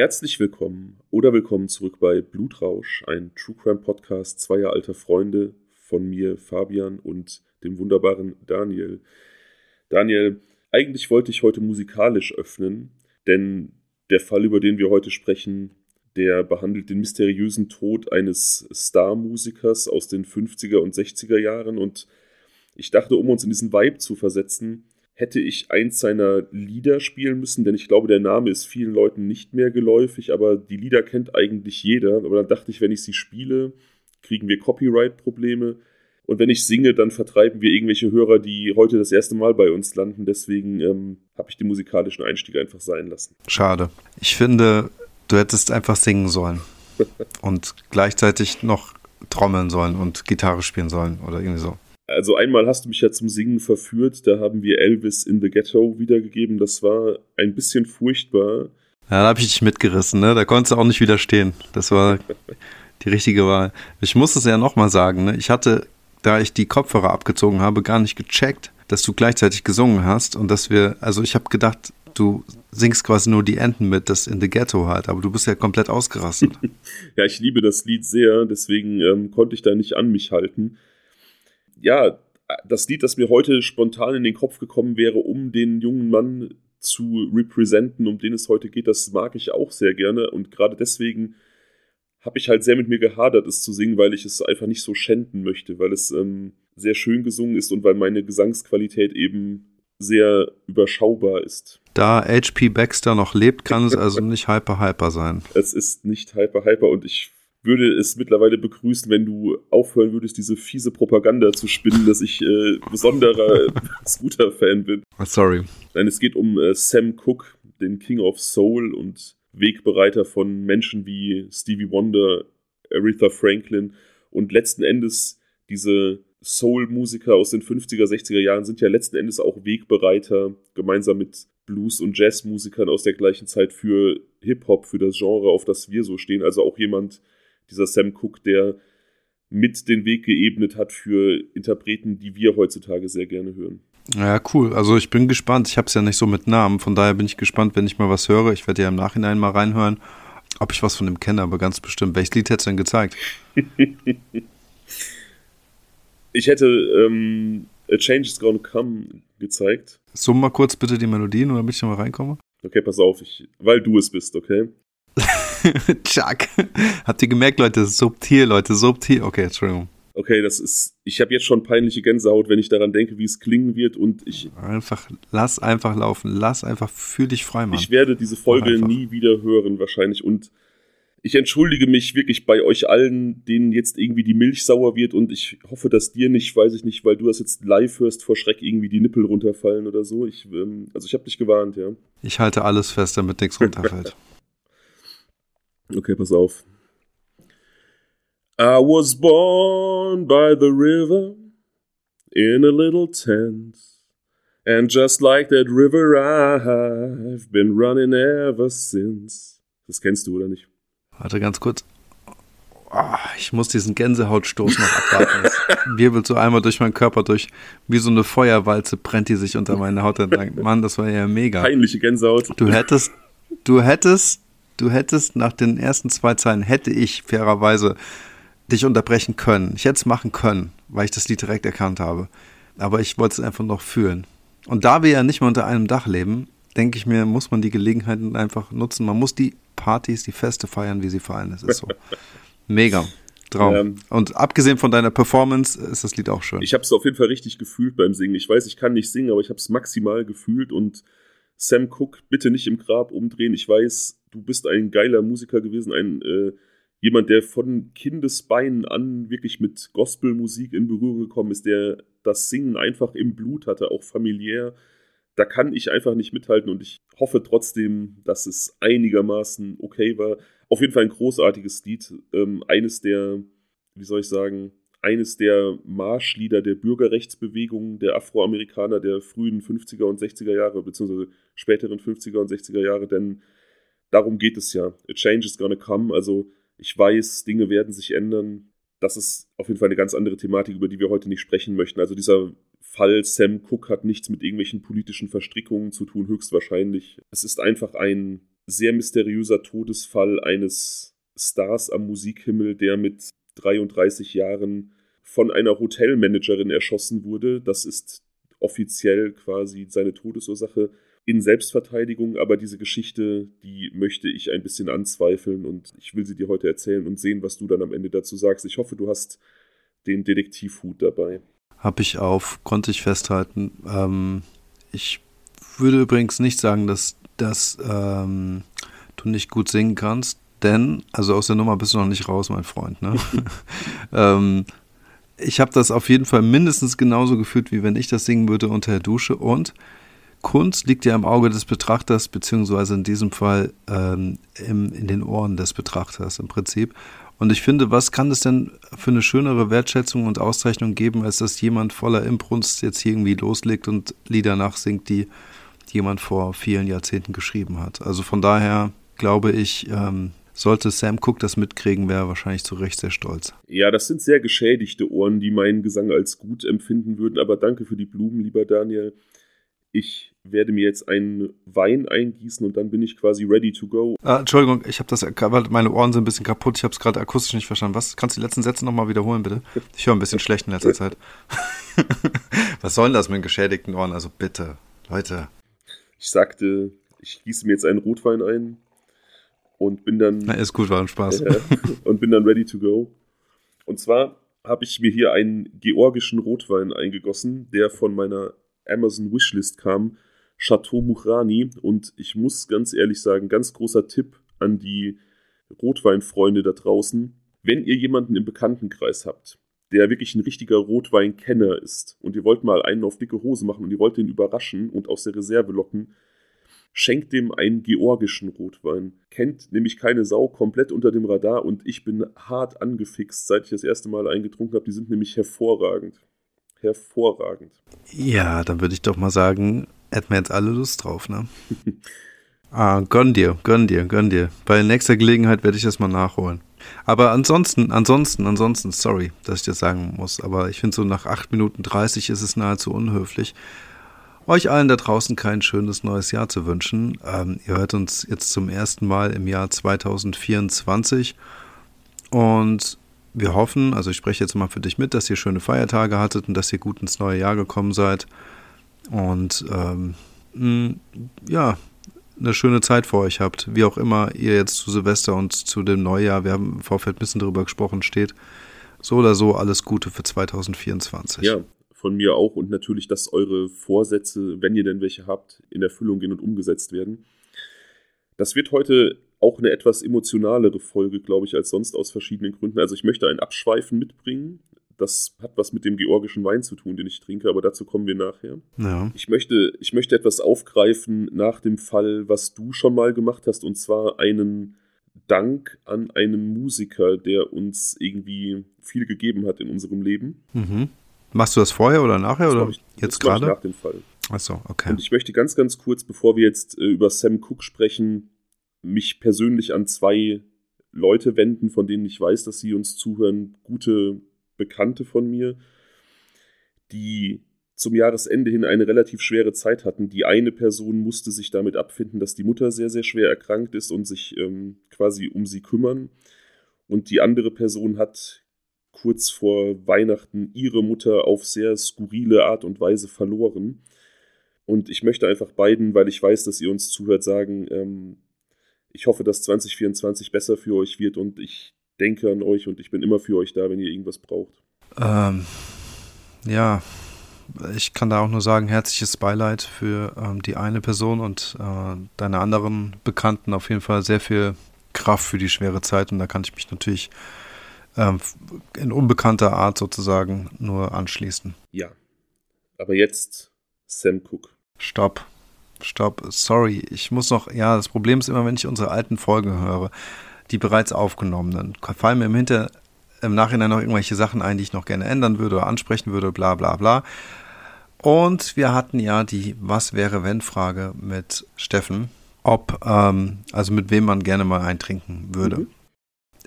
Herzlich willkommen oder willkommen zurück bei Blutrausch, ein True Crime Podcast zweier alter Freunde von mir, Fabian, und dem wunderbaren Daniel. Daniel, eigentlich wollte ich heute musikalisch öffnen, denn der Fall, über den wir heute sprechen, der behandelt den mysteriösen Tod eines Star-Musikers aus den 50er und 60er Jahren und ich dachte, um uns in diesen Vibe zu versetzen, hätte ich eins seiner Lieder spielen müssen, denn ich glaube, der Name ist vielen Leuten nicht mehr geläufig, aber die Lieder kennt eigentlich jeder. Aber dann dachte ich, wenn ich sie spiele, kriegen wir Copyright-Probleme. Und wenn ich singe, dann vertreiben wir irgendwelche Hörer, die heute das erste Mal bei uns landen. Deswegen ähm, habe ich den musikalischen Einstieg einfach sein lassen. Schade. Ich finde, du hättest einfach singen sollen. und gleichzeitig noch trommeln sollen und Gitarre spielen sollen oder irgendwie so. Also einmal hast du mich ja zum Singen verführt, da haben wir Elvis in the Ghetto wiedergegeben. Das war ein bisschen furchtbar. Ja, da habe ich dich mitgerissen, ne? Da konntest du auch nicht widerstehen. Das war die richtige Wahl. Ich muss es ja nochmal sagen, ne? Ich hatte, da ich die Kopfhörer abgezogen habe, gar nicht gecheckt, dass du gleichzeitig gesungen hast und dass wir, also ich habe gedacht, du singst quasi nur die Enden mit, das in the Ghetto halt, aber du bist ja komplett ausgerastet. ja, ich liebe das Lied sehr, deswegen ähm, konnte ich da nicht an mich halten ja, das Lied, das mir heute spontan in den Kopf gekommen wäre, um den jungen Mann zu representen, um den es heute geht, das mag ich auch sehr gerne. Und gerade deswegen habe ich halt sehr mit mir gehadert, es zu singen, weil ich es einfach nicht so schänden möchte, weil es ähm, sehr schön gesungen ist und weil meine Gesangsqualität eben sehr überschaubar ist. Da HP Baxter noch lebt, kann es also nicht hyper hyper sein. Es ist nicht hyper hyper und ich würde es mittlerweile begrüßen, wenn du aufhören würdest, diese fiese Propaganda zu spinnen, dass ich äh, besonderer Scooter-Fan bin. Oh, sorry. Nein, es geht um äh, Sam Cooke, den King of Soul und Wegbereiter von Menschen wie Stevie Wonder, Aretha Franklin und letzten Endes diese Soul-Musiker aus den 50er, 60er Jahren sind ja letzten Endes auch Wegbereiter, gemeinsam mit Blues- und Jazz-Musikern aus der gleichen Zeit für Hip-Hop, für das Genre, auf das wir so stehen. Also auch jemand, dieser Sam Cooke, der mit den Weg geebnet hat für Interpreten, die wir heutzutage sehr gerne hören. Ja, cool. Also ich bin gespannt. Ich habe es ja nicht so mit Namen. Von daher bin ich gespannt, wenn ich mal was höre. Ich werde ja im Nachhinein mal reinhören, ob ich was von dem kenne, aber ganz bestimmt. Welches Lied hättest du denn gezeigt? ich hätte ähm, A Change is Gonna Come gezeigt. Summ mal kurz bitte die Melodien, damit ich mal reinkomme. Okay, pass auf, ich, weil du es bist, okay? Chuck. Habt ihr gemerkt, Leute? Subtil, Leute, subtil. Okay, Entschuldigung. Okay, das ist. Ich habe jetzt schon peinliche Gänsehaut, wenn ich daran denke, wie es klingen wird und ich. Einfach, lass einfach laufen. Lass einfach, fühl dich frei, Mann. Ich werde diese Folge nie wieder hören, wahrscheinlich. Und ich entschuldige mich wirklich bei euch allen, denen jetzt irgendwie die Milch sauer wird und ich hoffe, dass dir nicht, weiß ich nicht, weil du das jetzt live hörst, vor Schreck irgendwie die Nippel runterfallen oder so. Ich, ähm, also ich habe dich gewarnt, ja. Ich halte alles fest, damit nichts runterfällt. Okay, pass auf. I was born by the river in a little tent. And just like that river, I've been running ever since. Das kennst du, oder nicht? Warte ganz kurz. Oh, ich muss diesen Gänsehautstoß noch abwarten. Es wirbelt so einmal durch meinen Körper durch. Wie so eine Feuerwalze brennt die sich unter meine Haut entlang. Mann, das war ja mega. Peinliche Gänsehaut. Du hättest, du hättest du hättest nach den ersten zwei Zeilen, hätte ich fairerweise dich unterbrechen können. Ich hätte es machen können, weil ich das Lied direkt erkannt habe. Aber ich wollte es einfach noch fühlen. Und da wir ja nicht mehr unter einem Dach leben, denke ich mir, muss man die Gelegenheiten einfach nutzen. Man muss die Partys, die Feste feiern, wie sie fallen. Das ist so. Mega. Traum. Ähm, und abgesehen von deiner Performance ist das Lied auch schön. Ich habe es auf jeden Fall richtig gefühlt beim Singen. Ich weiß, ich kann nicht singen, aber ich habe es maximal gefühlt und Sam Cook, bitte nicht im Grab umdrehen. Ich weiß, du bist ein geiler Musiker gewesen, ein äh, jemand, der von Kindesbeinen an wirklich mit Gospelmusik in Berührung gekommen ist, der das Singen einfach im Blut hatte, auch familiär. Da kann ich einfach nicht mithalten und ich hoffe trotzdem, dass es einigermaßen okay war. Auf jeden Fall ein großartiges Lied. Ähm, eines der, wie soll ich sagen, eines der Marschlieder der Bürgerrechtsbewegung der Afroamerikaner der frühen 50er und 60er Jahre, beziehungsweise späteren 50er und 60er Jahre, denn darum geht es ja. A change is gonna come. Also ich weiß, Dinge werden sich ändern. Das ist auf jeden Fall eine ganz andere Thematik, über die wir heute nicht sprechen möchten. Also dieser Fall Sam Cook hat nichts mit irgendwelchen politischen Verstrickungen zu tun, höchstwahrscheinlich. Es ist einfach ein sehr mysteriöser Todesfall eines Stars am Musikhimmel, der mit 33 Jahren von einer Hotelmanagerin erschossen wurde. Das ist offiziell quasi seine Todesursache in Selbstverteidigung, aber diese Geschichte, die möchte ich ein bisschen anzweifeln und ich will sie dir heute erzählen und sehen, was du dann am Ende dazu sagst. Ich hoffe, du hast den Detektivhut dabei. Habe ich auf, konnte ich festhalten. Ähm, ich würde übrigens nicht sagen, dass, dass ähm, du nicht gut singen kannst, denn, also aus der Nummer bist du noch nicht raus, mein Freund. Ne? ähm, ich habe das auf jeden Fall mindestens genauso gefühlt, wie wenn ich das singen würde unter der Dusche. Und Kunst liegt ja im Auge des Betrachters, beziehungsweise in diesem Fall ähm, im, in den Ohren des Betrachters im Prinzip. Und ich finde, was kann es denn für eine schönere Wertschätzung und Auszeichnung geben, als dass jemand voller Imbrunst jetzt irgendwie loslegt und Lieder nachsingt, die jemand vor vielen Jahrzehnten geschrieben hat. Also von daher glaube ich, ähm, sollte Sam Cooke das mitkriegen, wäre er wahrscheinlich zu Recht sehr stolz. Ja, das sind sehr geschädigte Ohren, die meinen Gesang als gut empfinden würden. Aber danke für die Blumen, lieber Daniel. Ich werde mir jetzt einen Wein eingießen und dann bin ich quasi ready to go. Ah, Entschuldigung, ich habe das, meine Ohren sind ein bisschen kaputt. Ich habe es gerade akustisch nicht verstanden. Was? Kannst du die letzten Sätze nochmal wiederholen, bitte? Ich höre ein bisschen schlecht in letzter Zeit. Was soll das mit geschädigten Ohren? Also bitte, Leute. Ich sagte, ich gieße mir jetzt einen Rotwein ein und bin dann. Na, ist gut, war ein Spaß. Äh, und bin dann ready to go. Und zwar habe ich mir hier einen georgischen Rotwein eingegossen, der von meiner Amazon Wishlist kam, Chateau Murani. Und ich muss ganz ehrlich sagen, ganz großer Tipp an die Rotweinfreunde da draußen. Wenn ihr jemanden im Bekanntenkreis habt, der wirklich ein richtiger Rotweinkenner ist und ihr wollt mal einen auf dicke Hose machen und ihr wollt den überraschen und aus der Reserve locken, schenkt dem einen georgischen Rotwein. Kennt nämlich keine Sau, komplett unter dem Radar und ich bin hart angefixt, seit ich das erste Mal eingetrunken habe. Die sind nämlich hervorragend hervorragend. Ja, dann würde ich doch mal sagen, hätten wir jetzt alle Lust drauf, ne? ah, gönn dir, gönn dir, gönn dir. Bei nächster Gelegenheit werde ich das mal nachholen. Aber ansonsten, ansonsten, ansonsten, sorry, dass ich das sagen muss, aber ich finde so nach 8 Minuten 30 ist es nahezu unhöflich, euch allen da draußen kein schönes neues Jahr zu wünschen. Ähm, ihr hört uns jetzt zum ersten Mal im Jahr 2024 und wir hoffen, also ich spreche jetzt mal für dich mit, dass ihr schöne Feiertage hattet und dass ihr gut ins neue Jahr gekommen seid. Und ähm, mh, ja, eine schöne Zeit vor euch habt, wie auch immer ihr jetzt zu Silvester und zu dem Neujahr, wir haben im Vorfeld ein bisschen darüber gesprochen, steht. So oder so alles Gute für 2024. Ja, von mir auch und natürlich, dass eure Vorsätze, wenn ihr denn welche habt, in Erfüllung gehen und umgesetzt werden. Das wird heute auch eine etwas emotionalere Folge, glaube ich, als sonst aus verschiedenen Gründen. Also ich möchte ein Abschweifen mitbringen. Das hat was mit dem georgischen Wein zu tun, den ich trinke, aber dazu kommen wir nachher. Ja. Ich, möchte, ich möchte etwas aufgreifen nach dem Fall, was du schon mal gemacht hast, und zwar einen Dank an einen Musiker, der uns irgendwie viel gegeben hat in unserem Leben. Mhm. Machst du das vorher oder nachher das oder ich, jetzt gerade? Nach dem Fall. Achso, okay. Und ich möchte ganz, ganz kurz, bevor wir jetzt äh, über Sam Cook sprechen, mich persönlich an zwei Leute wenden, von denen ich weiß, dass sie uns zuhören, gute Bekannte von mir, die zum Jahresende hin eine relativ schwere Zeit hatten. Die eine Person musste sich damit abfinden, dass die Mutter sehr, sehr schwer erkrankt ist und sich ähm, quasi um sie kümmern. Und die andere Person hat kurz vor Weihnachten ihre Mutter auf sehr skurrile Art und Weise verloren. Und ich möchte einfach beiden, weil ich weiß, dass ihr uns zuhört, sagen, ähm, ich hoffe, dass 2024 besser für euch wird und ich denke an euch und ich bin immer für euch da, wenn ihr irgendwas braucht. Ähm, ja, ich kann da auch nur sagen, herzliches Beileid für ähm, die eine Person und äh, deine anderen Bekannten. Auf jeden Fall sehr viel Kraft für die schwere Zeit und da kann ich mich natürlich ähm, in unbekannter Art sozusagen nur anschließen. Ja, aber jetzt Sam Cook. Stopp. Stopp, sorry, ich muss noch, ja, das Problem ist immer, wenn ich unsere alten Folgen höre, die bereits aufgenommenen, fallen mir im Hinter, im Nachhinein noch irgendwelche Sachen ein, die ich noch gerne ändern würde oder ansprechen würde, bla bla bla. Und wir hatten ja die Was wäre wenn Frage mit Steffen, ob, ähm, also mit wem man gerne mal eintrinken würde. Mhm.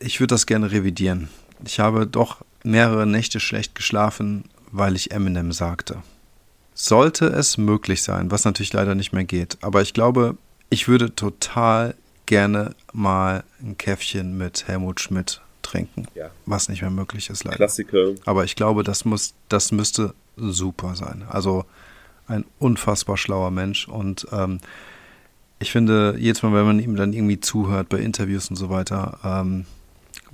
Ich würde das gerne revidieren. Ich habe doch mehrere Nächte schlecht geschlafen, weil ich Eminem sagte sollte es möglich sein, was natürlich leider nicht mehr geht. Aber ich glaube, ich würde total gerne mal ein Käffchen mit Helmut Schmidt trinken. Ja. Was nicht mehr möglich ist, leider. Klassiker. Aber ich glaube, das muss, das müsste super sein. Also ein unfassbar schlauer Mensch und ähm, ich finde, jedes Mal, wenn man ihm dann irgendwie zuhört bei Interviews und so weiter, ähm,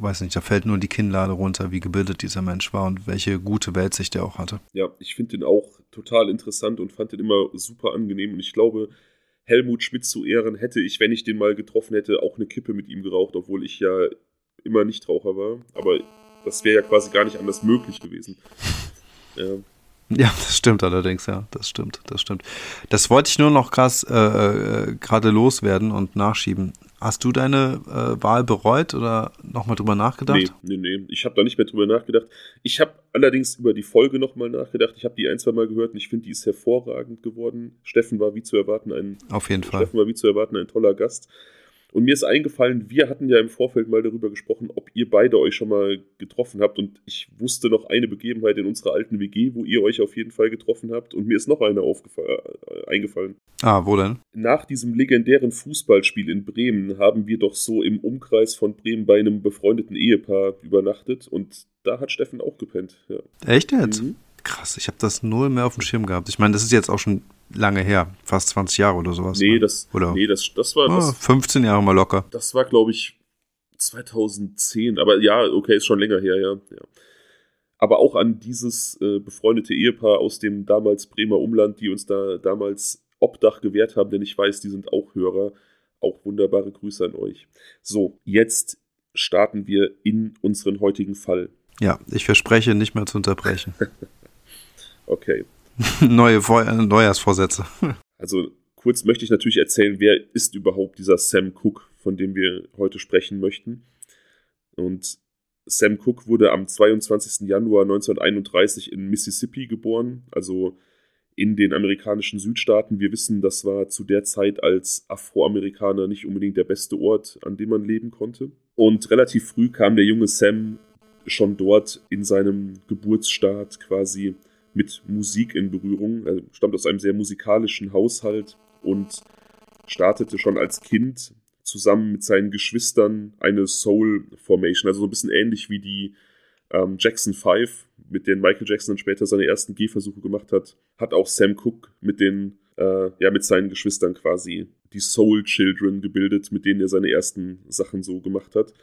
weiß nicht, da fällt nur die Kinnlade runter, wie gebildet dieser Mensch war und welche gute Weltsicht er auch hatte. Ja, ich finde den auch total interessant und fand den immer super angenehm. Und ich glaube, Helmut Schmidt zu Ehren hätte ich, wenn ich den mal getroffen hätte, auch eine Kippe mit ihm geraucht, obwohl ich ja immer Nichtraucher war. Aber das wäre ja quasi gar nicht anders möglich gewesen. Ja. Ja, das stimmt allerdings, ja, das stimmt, das stimmt. Das wollte ich nur noch krass äh, äh, gerade loswerden und nachschieben. Hast du deine äh, Wahl bereut oder nochmal drüber nachgedacht? Nee, nee, nee. Ich habe da nicht mehr drüber nachgedacht. Ich habe allerdings über die Folge nochmal nachgedacht. Ich habe die ein, zwei Mal gehört und ich finde, die ist hervorragend geworden. Steffen war wie zu erwarten ein. Auf jeden Steffen Fall. war wie zu erwarten ein toller Gast. Und mir ist eingefallen, wir hatten ja im Vorfeld mal darüber gesprochen, ob ihr beide euch schon mal getroffen habt. Und ich wusste noch eine Begebenheit in unserer alten WG, wo ihr euch auf jeden Fall getroffen habt. Und mir ist noch eine äh, eingefallen. Ah, wo denn? Nach diesem legendären Fußballspiel in Bremen haben wir doch so im Umkreis von Bremen bei einem befreundeten Ehepaar übernachtet. Und da hat Steffen auch gepennt. Ja. Echt jetzt? Mhm. Krass, ich habe das null mehr auf dem Schirm gehabt. Ich meine, das ist jetzt auch schon lange her, fast 20 Jahre oder sowas. Nee, ne? das, oder? Nee, das, das war. Das, 15 Jahre mal locker. Das war, glaube ich, 2010. Aber ja, okay, ist schon länger her, ja. ja. Aber auch an dieses äh, befreundete Ehepaar aus dem damals Bremer Umland, die uns da damals Obdach gewährt haben, denn ich weiß, die sind auch Hörer. Auch wunderbare Grüße an euch. So, jetzt starten wir in unseren heutigen Fall. Ja, ich verspreche nicht mehr zu unterbrechen. okay. Neue äh, Neujahrsvorsätze. Also kurz möchte ich natürlich erzählen, wer ist überhaupt dieser Sam Cook, von dem wir heute sprechen möchten. Und Sam Cook wurde am 22. Januar 1931 in Mississippi geboren, also in den amerikanischen Südstaaten. Wir wissen, das war zu der Zeit als Afroamerikaner nicht unbedingt der beste Ort, an dem man leben konnte. Und relativ früh kam der junge Sam schon dort in seinem Geburtsstaat quasi mit Musik in Berührung. Er stammt aus einem sehr musikalischen Haushalt und startete schon als Kind zusammen mit seinen Geschwistern eine Soul Formation, also so ein bisschen ähnlich wie die ähm, Jackson 5, mit denen Michael Jackson dann später seine ersten Gehversuche gemacht hat, hat auch Sam Cooke mit den, äh, ja, mit seinen Geschwistern quasi die Soul Children gebildet, mit denen er seine ersten Sachen so gemacht hat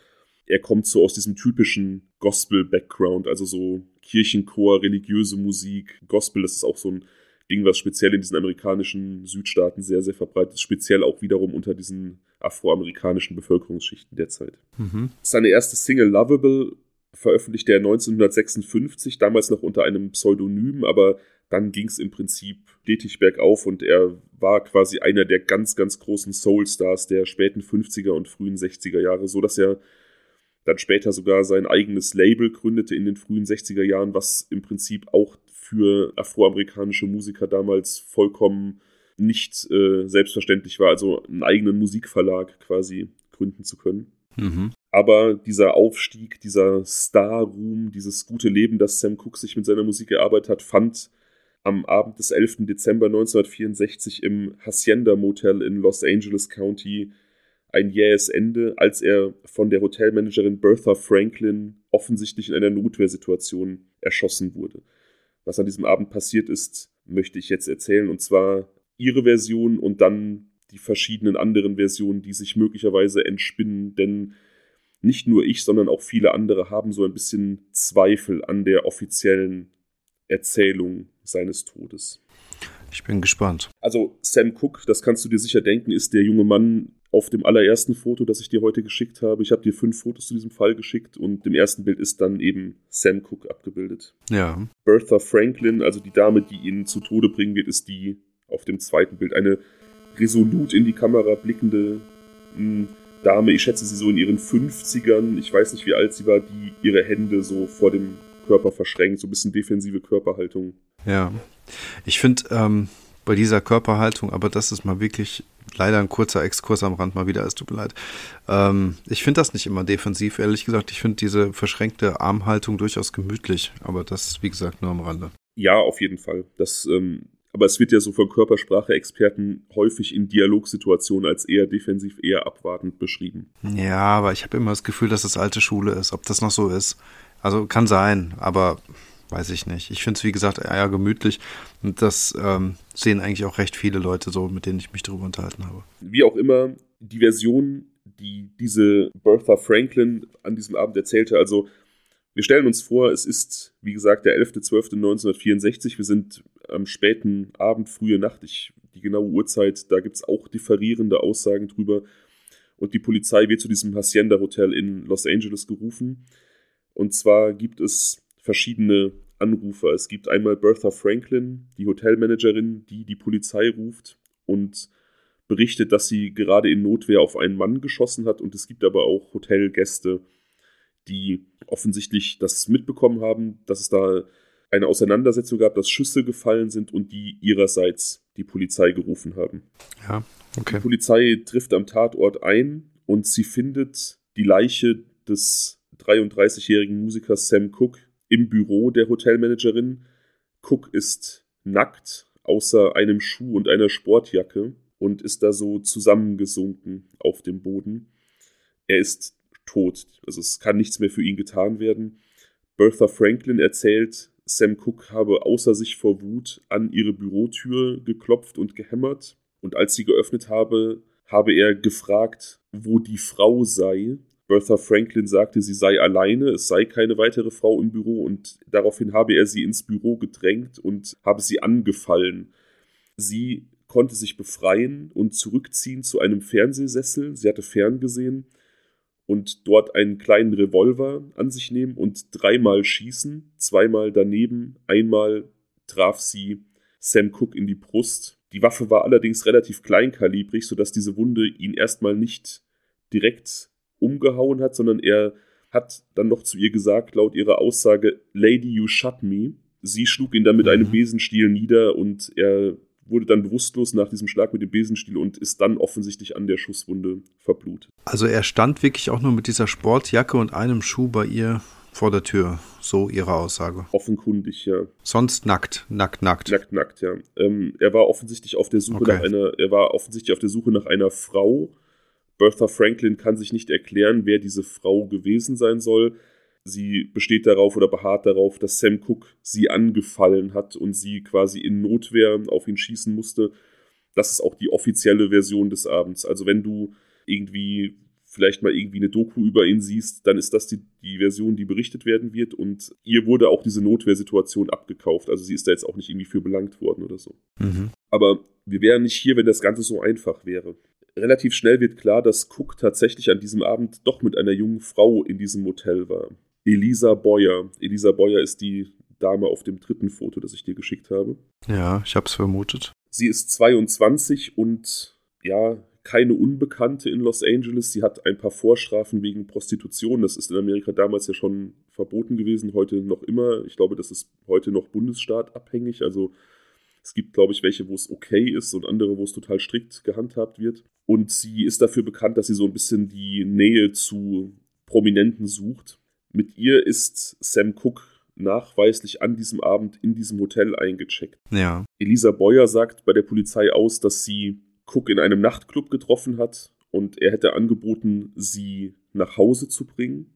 er kommt so aus diesem typischen Gospel-Background, also so Kirchenchor, religiöse Musik. Gospel, das ist auch so ein Ding, was speziell in diesen amerikanischen Südstaaten sehr, sehr verbreitet ist, speziell auch wiederum unter diesen afroamerikanischen Bevölkerungsschichten derzeit. Mhm. Seine erste Single Lovable veröffentlichte er 1956, damals noch unter einem Pseudonym, aber dann ging es im Prinzip stetig bergauf und er war quasi einer der ganz, ganz großen Soul-Stars der späten 50er und frühen 60er Jahre, so dass er dann später sogar sein eigenes Label gründete in den frühen 60er Jahren, was im Prinzip auch für afroamerikanische Musiker damals vollkommen nicht äh, selbstverständlich war, also einen eigenen Musikverlag quasi gründen zu können. Mhm. Aber dieser Aufstieg, dieser Star-Ruhm, dieses gute Leben, das Sam Cooke sich mit seiner Musik erarbeitet hat, fand am Abend des 11. Dezember 1964 im Hacienda Motel in Los Angeles County ein jähes Ende, als er von der Hotelmanagerin Bertha Franklin offensichtlich in einer Notwehrsituation erschossen wurde. Was an diesem Abend passiert ist, möchte ich jetzt erzählen, und zwar ihre Version und dann die verschiedenen anderen Versionen, die sich möglicherweise entspinnen, denn nicht nur ich, sondern auch viele andere haben so ein bisschen Zweifel an der offiziellen Erzählung seines Todes. Ich bin gespannt. Also Sam Cook, das kannst du dir sicher denken, ist der junge Mann auf dem allerersten Foto, das ich dir heute geschickt habe. Ich habe dir fünf Fotos zu diesem Fall geschickt und im ersten Bild ist dann eben Sam Cook abgebildet. Ja. Bertha Franklin, also die Dame, die ihn zu Tode bringen wird, ist die auf dem zweiten Bild. Eine resolut in die Kamera blickende mh, hm, Dame. Ich schätze sie so in ihren 50ern. Ich weiß nicht, wie alt sie war, die ihre Hände so vor dem Körper verschränkt. So ein bisschen defensive Körperhaltung. Ja. Ich finde, ähm, bei dieser Körperhaltung, aber das ist mal wirklich leider ein kurzer Exkurs am Rand mal wieder, es tut mir leid. Ähm, ich finde das nicht immer defensiv, ehrlich gesagt. Ich finde diese verschränkte Armhaltung durchaus gemütlich, aber das, wie gesagt, nur am Rande. Ja, auf jeden Fall. Das, ähm, Aber es wird ja so von Körpersprache-Experten häufig in Dialogsituationen als eher defensiv, eher abwartend beschrieben. Ja, aber ich habe immer das Gefühl, dass das alte Schule ist. Ob das noch so ist. Also kann sein, aber weiß ich nicht. Ich finde es, wie gesagt, eher gemütlich. Und das ähm, sehen eigentlich auch recht viele Leute so, mit denen ich mich darüber unterhalten habe. Wie auch immer, die Version, die diese Bertha Franklin an diesem Abend erzählte, also wir stellen uns vor, es ist, wie gesagt, der 11.12.1964. Wir sind am späten Abend, frühe Nacht. Ich, die genaue Uhrzeit, da gibt es auch differierende Aussagen drüber. Und die Polizei wird zu diesem Hacienda Hotel in Los Angeles gerufen. Und zwar gibt es verschiedene Anrufer. Es gibt einmal Bertha Franklin, die Hotelmanagerin, die die Polizei ruft und berichtet, dass sie gerade in Notwehr auf einen Mann geschossen hat. Und es gibt aber auch Hotelgäste, die offensichtlich das mitbekommen haben, dass es da eine Auseinandersetzung gab, dass Schüsse gefallen sind und die ihrerseits die Polizei gerufen haben. Ja, okay. Die Polizei trifft am Tatort ein und sie findet die Leiche des 33-jährigen Musikers Sam Cook im Büro der Hotelmanagerin. Cook ist nackt, außer einem Schuh und einer Sportjacke und ist da so zusammengesunken auf dem Boden. Er ist tot. Also es kann nichts mehr für ihn getan werden. Bertha Franklin erzählt, Sam Cook habe außer sich vor Wut an ihre Bürotür geklopft und gehämmert. Und als sie geöffnet habe, habe er gefragt, wo die Frau sei. Bertha Franklin sagte, sie sei alleine, es sei keine weitere Frau im Büro und daraufhin habe er sie ins Büro gedrängt und habe sie angefallen. Sie konnte sich befreien und zurückziehen zu einem Fernsehsessel. Sie hatte ferngesehen und dort einen kleinen Revolver an sich nehmen und dreimal schießen, zweimal daneben, einmal traf sie Sam Cook in die Brust. Die Waffe war allerdings relativ kleinkalibrig, sodass diese Wunde ihn erstmal nicht direkt umgehauen hat, sondern er hat dann noch zu ihr gesagt, laut ihrer Aussage, Lady, you shut me. Sie schlug ihn dann mit mhm. einem Besenstiel nieder und er wurde dann bewusstlos nach diesem Schlag mit dem Besenstiel und ist dann offensichtlich an der Schusswunde verblutet. Also er stand wirklich auch nur mit dieser Sportjacke und einem Schuh bei ihr vor der Tür, so ihre Aussage. Offenkundig, ja. Sonst nackt, nackt, nackt. Nackt, nackt, ja. Ähm, er war offensichtlich auf der Suche okay. nach einer, er war offensichtlich auf der Suche nach einer Frau. Bertha Franklin kann sich nicht erklären, wer diese Frau gewesen sein soll sie besteht darauf oder beharrt darauf, dass Sam Cook sie angefallen hat und sie quasi in Notwehr auf ihn schießen musste. Das ist auch die offizielle Version des Abends. Also wenn du irgendwie vielleicht mal irgendwie eine Doku über ihn siehst, dann ist das die, die Version, die berichtet werden wird. Und ihr wurde auch diese Notwehrsituation abgekauft. Also sie ist da jetzt auch nicht irgendwie für belangt worden oder so. Mhm. Aber wir wären nicht hier, wenn das Ganze so einfach wäre. Relativ schnell wird klar, dass Cook tatsächlich an diesem Abend doch mit einer jungen Frau in diesem Motel war. Elisa Boyer. Elisa Boyer ist die Dame auf dem dritten Foto, das ich dir geschickt habe. Ja, ich habe es vermutet. Sie ist 22 und ja, keine Unbekannte in Los Angeles. Sie hat ein paar Vorstrafen wegen Prostitution. Das ist in Amerika damals ja schon verboten gewesen, heute noch immer. Ich glaube, das ist heute noch bundesstaatabhängig. Also es gibt, glaube ich, welche, wo es okay ist und andere, wo es total strikt gehandhabt wird. Und sie ist dafür bekannt, dass sie so ein bisschen die Nähe zu Prominenten sucht. Mit ihr ist Sam Cook nachweislich an diesem Abend in diesem Hotel eingecheckt. Ja. Elisa Boyer sagt bei der Polizei aus, dass sie Cook in einem Nachtclub getroffen hat und er hätte angeboten, sie nach Hause zu bringen,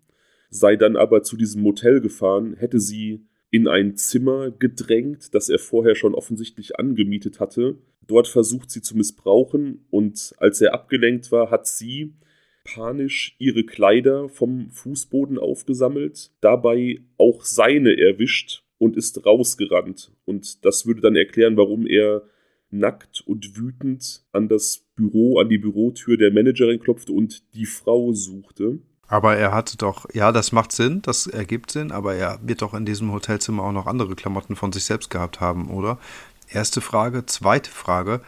sei dann aber zu diesem Motel gefahren, hätte sie in ein Zimmer gedrängt, das er vorher schon offensichtlich angemietet hatte. Dort versucht sie zu missbrauchen und als er abgelenkt war, hat sie panisch ihre Kleider vom Fußboden aufgesammelt, dabei auch seine erwischt und ist rausgerannt. Und das würde dann erklären, warum er nackt und wütend an das Büro, an die Bürotür der Managerin klopfte und die Frau suchte. Aber er hatte doch, ja, das macht Sinn, das ergibt Sinn, aber er wird doch in diesem Hotelzimmer auch noch andere Klamotten von sich selbst gehabt haben, oder? Erste Frage. Zweite Frage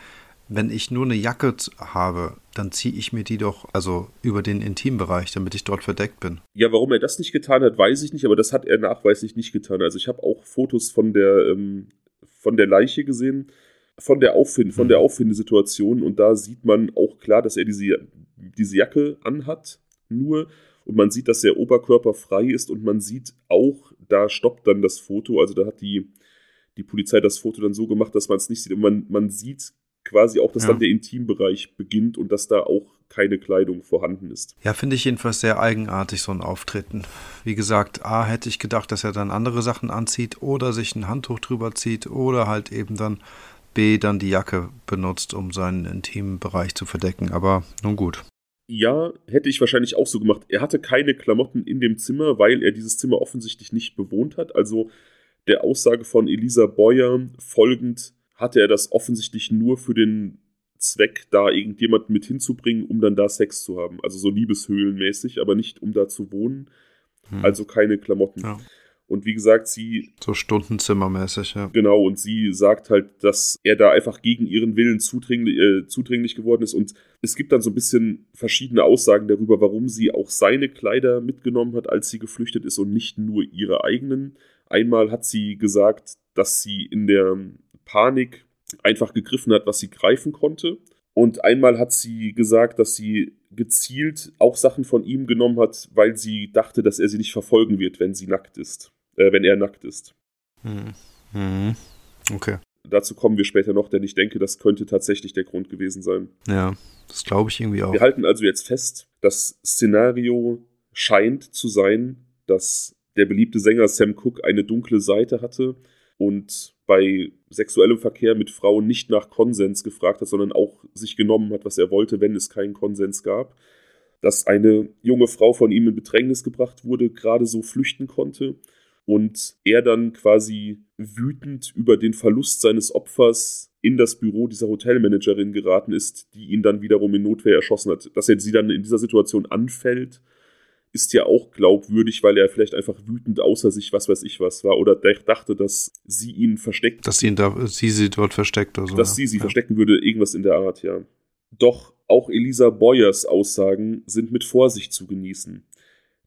wenn ich nur eine Jacke habe, dann ziehe ich mir die doch also über den Intimbereich, damit ich dort verdeckt bin. Ja, warum er das nicht getan hat, weiß ich nicht, aber das hat er nachweislich nicht getan. Also ich habe auch Fotos von der ähm, von der Leiche gesehen, von der Auffind von der mhm. Auffindesituation und da sieht man auch klar, dass er diese diese Jacke anhat, nur und man sieht, dass der Oberkörper frei ist und man sieht auch, da stoppt dann das Foto, also da hat die die Polizei das Foto dann so gemacht, dass man es nicht sieht. Und man, man sieht quasi auch, dass ja. dann der Intimbereich beginnt und dass da auch keine Kleidung vorhanden ist. Ja, finde ich jedenfalls sehr eigenartig, so ein Auftreten. Wie gesagt, A, hätte ich gedacht, dass er dann andere Sachen anzieht oder sich ein Handtuch drüber zieht oder halt eben dann B, dann die Jacke benutzt, um seinen intimen Bereich zu verdecken. Aber nun gut. Ja, hätte ich wahrscheinlich auch so gemacht. Er hatte keine Klamotten in dem Zimmer, weil er dieses Zimmer offensichtlich nicht bewohnt hat. Also der Aussage von Elisa Boyer folgend hatte er das offensichtlich nur für den Zweck, da irgendjemanden mit hinzubringen, um dann da Sex zu haben. Also so liebeshöhlenmäßig, aber nicht um da zu wohnen. Hm. Also keine Klamotten. Ja. Und wie gesagt, sie. So Stundenzimmermäßig, ja. Genau, und sie sagt halt, dass er da einfach gegen ihren Willen zudringlich, äh, zudringlich geworden ist. Und es gibt dann so ein bisschen verschiedene Aussagen darüber, warum sie auch seine Kleider mitgenommen hat, als sie geflüchtet ist und nicht nur ihre eigenen. Einmal hat sie gesagt, dass sie in der Panik einfach gegriffen hat, was sie greifen konnte. Und einmal hat sie gesagt, dass sie gezielt auch Sachen von ihm genommen hat, weil sie dachte, dass er sie nicht verfolgen wird, wenn sie nackt ist, äh, wenn er nackt ist. Hm. Hm. Okay. Dazu kommen wir später noch, denn ich denke, das könnte tatsächlich der Grund gewesen sein. Ja, das glaube ich irgendwie auch. Wir halten also jetzt fest, das Szenario scheint zu sein, dass der beliebte Sänger Sam Cooke eine dunkle Seite hatte und bei sexuellem Verkehr mit Frauen nicht nach Konsens gefragt hat, sondern auch sich genommen hat, was er wollte, wenn es keinen Konsens gab. Dass eine junge Frau von ihm in Bedrängnis gebracht wurde, gerade so flüchten konnte und er dann quasi wütend über den Verlust seines Opfers in das Büro dieser Hotelmanagerin geraten ist, die ihn dann wiederum in Notwehr erschossen hat. Dass er sie dann in dieser Situation anfällt ist ja auch glaubwürdig, weil er vielleicht einfach wütend außer sich, was weiß ich was war, oder dachte, dass sie ihn versteckt. Dass sie ihn da, sie sie dort versteckt oder so. Dass ja. sie sie ja. verstecken würde, irgendwas in der Art, ja. Doch auch Elisa Boyers Aussagen sind mit Vorsicht zu genießen.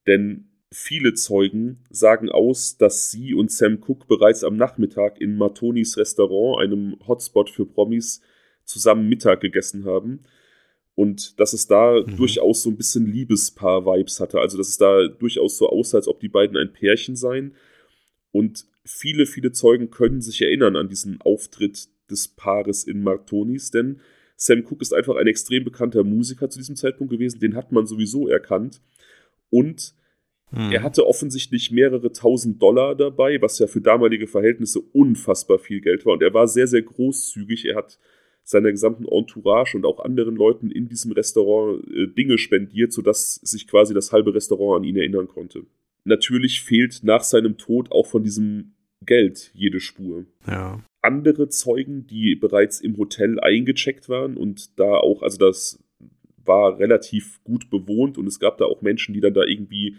Denn viele Zeugen sagen aus, dass sie und Sam Cook bereits am Nachmittag in Martonis Restaurant, einem Hotspot für Promis, zusammen Mittag gegessen haben und dass es da mhm. durchaus so ein bisschen Liebespaar-Vibes hatte. Also, dass es da durchaus so aussah, als ob die beiden ein Pärchen seien. Und viele, viele Zeugen können sich erinnern an diesen Auftritt des Paares in Martonis, denn Sam Cooke ist einfach ein extrem bekannter Musiker zu diesem Zeitpunkt gewesen. Den hat man sowieso erkannt. Und mhm. er hatte offensichtlich mehrere tausend Dollar dabei, was ja für damalige Verhältnisse unfassbar viel Geld war. Und er war sehr, sehr großzügig. Er hat seiner gesamten Entourage und auch anderen Leuten in diesem Restaurant äh, Dinge spendiert, sodass sich quasi das halbe Restaurant an ihn erinnern konnte. Natürlich fehlt nach seinem Tod auch von diesem Geld jede Spur. Ja. Andere Zeugen, die bereits im Hotel eingecheckt waren und da auch, also das war relativ gut bewohnt und es gab da auch Menschen, die dann da irgendwie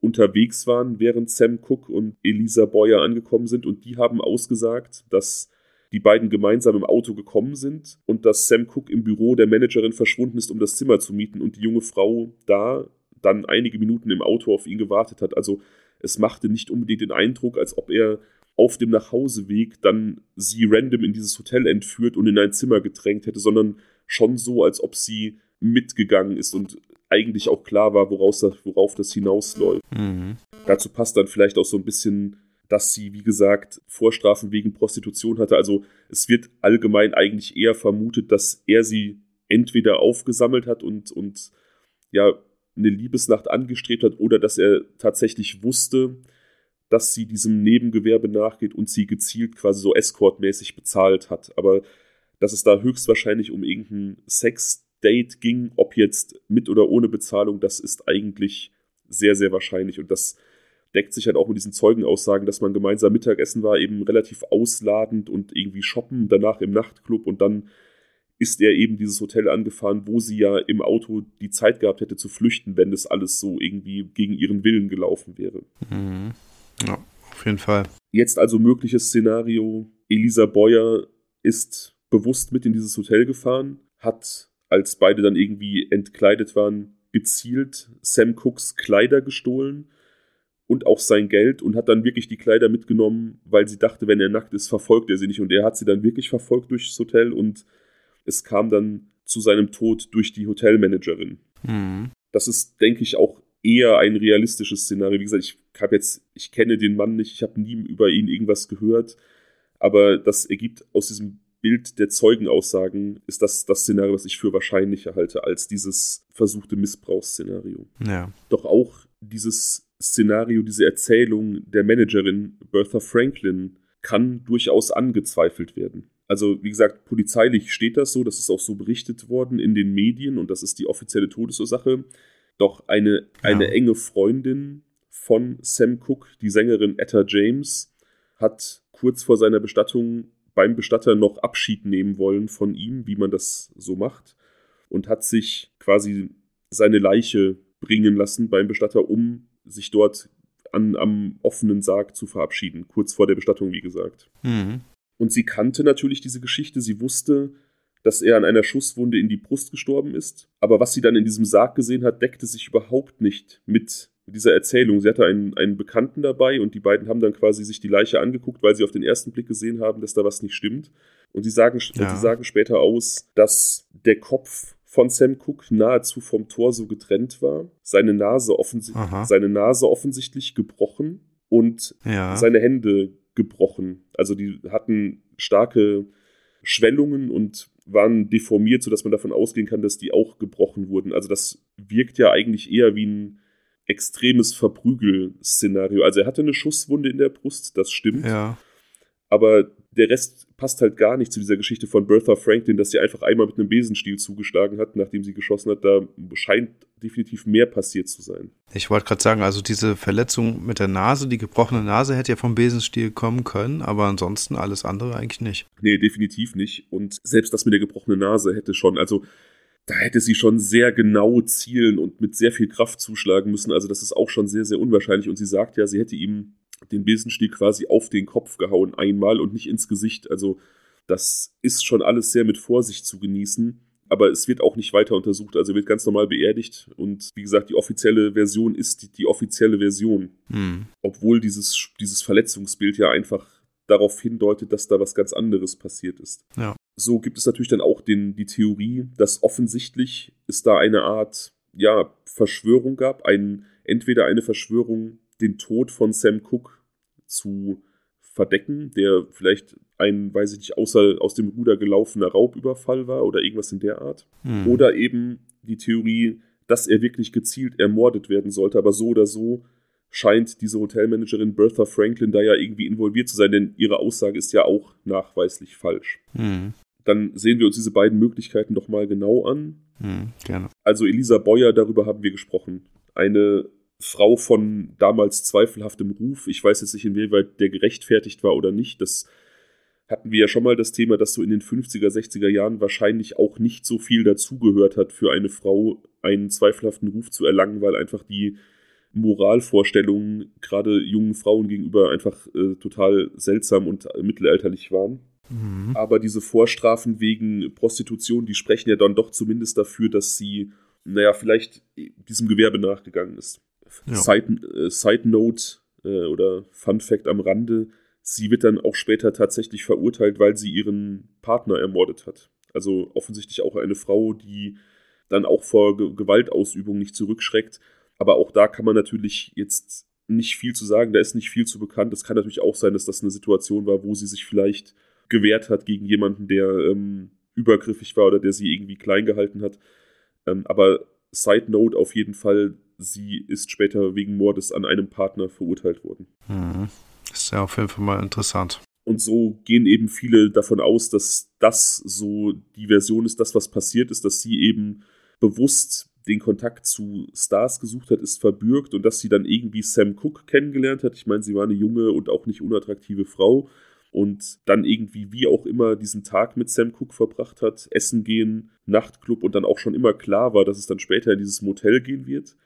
unterwegs waren, während Sam Cook und Elisa Boyer angekommen sind. Und die haben ausgesagt, dass die beiden gemeinsam im Auto gekommen sind und dass Sam Cook im Büro der Managerin verschwunden ist, um das Zimmer zu mieten. Und die junge Frau da dann einige Minuten im Auto auf ihn gewartet hat. Also es machte nicht unbedingt den Eindruck, als ob er auf dem Nachhauseweg dann sie random in dieses Hotel entführt und in ein Zimmer gedrängt hätte, sondern schon so, als ob sie mitgegangen ist. Und eigentlich auch klar war, woraus das, worauf das hinausläuft. Mhm. Dazu passt dann vielleicht auch so ein bisschen dass sie, wie gesagt, Vorstrafen wegen Prostitution hatte. Also es wird allgemein eigentlich eher vermutet, dass er sie entweder aufgesammelt hat und, und ja, eine Liebesnacht angestrebt hat oder dass er tatsächlich wusste, dass sie diesem Nebengewerbe nachgeht und sie gezielt quasi so escortmäßig bezahlt hat. Aber dass es da höchstwahrscheinlich um irgendein Sex-Date ging, ob jetzt mit oder ohne Bezahlung, das ist eigentlich sehr, sehr wahrscheinlich. Und das deckt sich halt auch mit diesen Zeugenaussagen, dass man gemeinsam Mittagessen war, eben relativ ausladend und irgendwie shoppen, danach im Nachtclub und dann ist er eben dieses Hotel angefahren, wo sie ja im Auto die Zeit gehabt hätte zu flüchten, wenn das alles so irgendwie gegen ihren Willen gelaufen wäre. Mhm. Ja, auf jeden Fall. Jetzt also mögliches Szenario. Elisa Boyer ist bewusst mit in dieses Hotel gefahren, hat, als beide dann irgendwie entkleidet waren, gezielt Sam Cooks Kleider gestohlen und auch sein Geld und hat dann wirklich die Kleider mitgenommen, weil sie dachte, wenn er nackt ist, verfolgt er sie nicht. Und er hat sie dann wirklich verfolgt durchs Hotel und es kam dann zu seinem Tod durch die Hotelmanagerin. Mhm. Das ist, denke ich, auch eher ein realistisches Szenario. Wie gesagt, ich habe jetzt, ich kenne den Mann nicht, ich habe nie über ihn irgendwas gehört. Aber das ergibt aus diesem Bild der Zeugenaussagen, ist das das Szenario, was ich für wahrscheinlicher halte, als dieses versuchte Missbrauchsszenario. Ja. Doch auch dieses Szenario, diese Erzählung der Managerin Bertha Franklin kann durchaus angezweifelt werden. Also, wie gesagt, polizeilich steht das so, das ist auch so berichtet worden in den Medien und das ist die offizielle Todesursache. Doch eine, eine ja. enge Freundin von Sam Cooke, die Sängerin Etta James, hat kurz vor seiner Bestattung beim Bestatter noch Abschied nehmen wollen von ihm, wie man das so macht, und hat sich quasi seine Leiche bringen lassen beim Bestatter, um sich dort an, am offenen Sarg zu verabschieden, kurz vor der Bestattung, wie gesagt. Mhm. Und sie kannte natürlich diese Geschichte, sie wusste, dass er an einer Schusswunde in die Brust gestorben ist. Aber was sie dann in diesem Sarg gesehen hat, deckte sich überhaupt nicht mit dieser Erzählung. Sie hatte einen, einen Bekannten dabei und die beiden haben dann quasi sich die Leiche angeguckt, weil sie auf den ersten Blick gesehen haben, dass da was nicht stimmt. Und sie sagen, ja. sie sagen später aus, dass der Kopf von Sam Cook nahezu vom Torso getrennt war, seine Nase, offensi seine Nase offensichtlich gebrochen und ja. seine Hände gebrochen. Also die hatten starke Schwellungen und waren deformiert, sodass man davon ausgehen kann, dass die auch gebrochen wurden. Also das wirkt ja eigentlich eher wie ein extremes Verprügel-Szenario. Also er hatte eine Schusswunde in der Brust, das stimmt. Ja. Aber der Rest passt halt gar nicht zu dieser Geschichte von Bertha Franklin, dass sie einfach einmal mit einem Besenstiel zugeschlagen hat, nachdem sie geschossen hat. Da scheint definitiv mehr passiert zu sein. Ich wollte gerade sagen, also diese Verletzung mit der Nase, die gebrochene Nase hätte ja vom Besenstiel kommen können, aber ansonsten alles andere eigentlich nicht. Nee, definitiv nicht. Und selbst das mit der gebrochenen Nase hätte schon, also da hätte sie schon sehr genau zielen und mit sehr viel Kraft zuschlagen müssen. Also das ist auch schon sehr, sehr unwahrscheinlich. Und sie sagt ja, sie hätte ihm den Besenstiel quasi auf den Kopf gehauen einmal und nicht ins Gesicht. Also das ist schon alles sehr mit Vorsicht zu genießen. Aber es wird auch nicht weiter untersucht, also wird ganz normal beerdigt. Und wie gesagt, die offizielle Version ist die, die offizielle Version. Hm. Obwohl dieses, dieses Verletzungsbild ja einfach darauf hindeutet, dass da was ganz anderes passiert ist. Ja. So gibt es natürlich dann auch den, die Theorie, dass offensichtlich es da eine Art ja, Verschwörung gab. Ein, entweder eine Verschwörung den Tod von Sam Cook zu verdecken, der vielleicht ein, weiß ich nicht, außer aus dem Ruder gelaufener Raubüberfall war oder irgendwas in der Art. Mhm. Oder eben die Theorie, dass er wirklich gezielt ermordet werden sollte, aber so oder so scheint diese Hotelmanagerin Bertha Franklin da ja irgendwie involviert zu sein, denn ihre Aussage ist ja auch nachweislich falsch. Mhm. Dann sehen wir uns diese beiden Möglichkeiten doch mal genau an. Mhm, gerne. Also Elisa Boyer, darüber haben wir gesprochen. Eine Frau von damals zweifelhaftem Ruf. Ich weiß jetzt nicht, inwieweit der gerechtfertigt war oder nicht. Das hatten wir ja schon mal das Thema, dass so in den 50er, 60er Jahren wahrscheinlich auch nicht so viel dazugehört hat, für eine Frau einen zweifelhaften Ruf zu erlangen, weil einfach die Moralvorstellungen gerade jungen Frauen gegenüber einfach äh, total seltsam und mittelalterlich waren. Mhm. Aber diese Vorstrafen wegen Prostitution, die sprechen ja dann doch zumindest dafür, dass sie, naja, vielleicht diesem Gewerbe nachgegangen ist. Ja. Side, äh, Side Note äh, oder Fun Fact am Rande, sie wird dann auch später tatsächlich verurteilt, weil sie ihren Partner ermordet hat. Also offensichtlich auch eine Frau, die dann auch vor Ge Gewaltausübung nicht zurückschreckt. Aber auch da kann man natürlich jetzt nicht viel zu sagen, da ist nicht viel zu bekannt. Es kann natürlich auch sein, dass das eine Situation war, wo sie sich vielleicht gewehrt hat gegen jemanden, der ähm, übergriffig war oder der sie irgendwie klein gehalten hat. Ähm, aber Side Note auf jeden Fall, sie ist später wegen Mordes an einem Partner verurteilt worden. Mhm. Ist ja auf jeden Fall mal interessant. Und so gehen eben viele davon aus, dass das so die Version ist, das, was passiert ist, dass sie eben bewusst den Kontakt zu Stars gesucht hat, ist verbürgt und dass sie dann irgendwie Sam Cooke kennengelernt hat. Ich meine, sie war eine junge und auch nicht unattraktive Frau und dann irgendwie wie auch immer diesen Tag mit Sam Cooke verbracht hat, Essen gehen, Nachtclub und dann auch schon immer klar war, dass es dann später in dieses Motel gehen wird,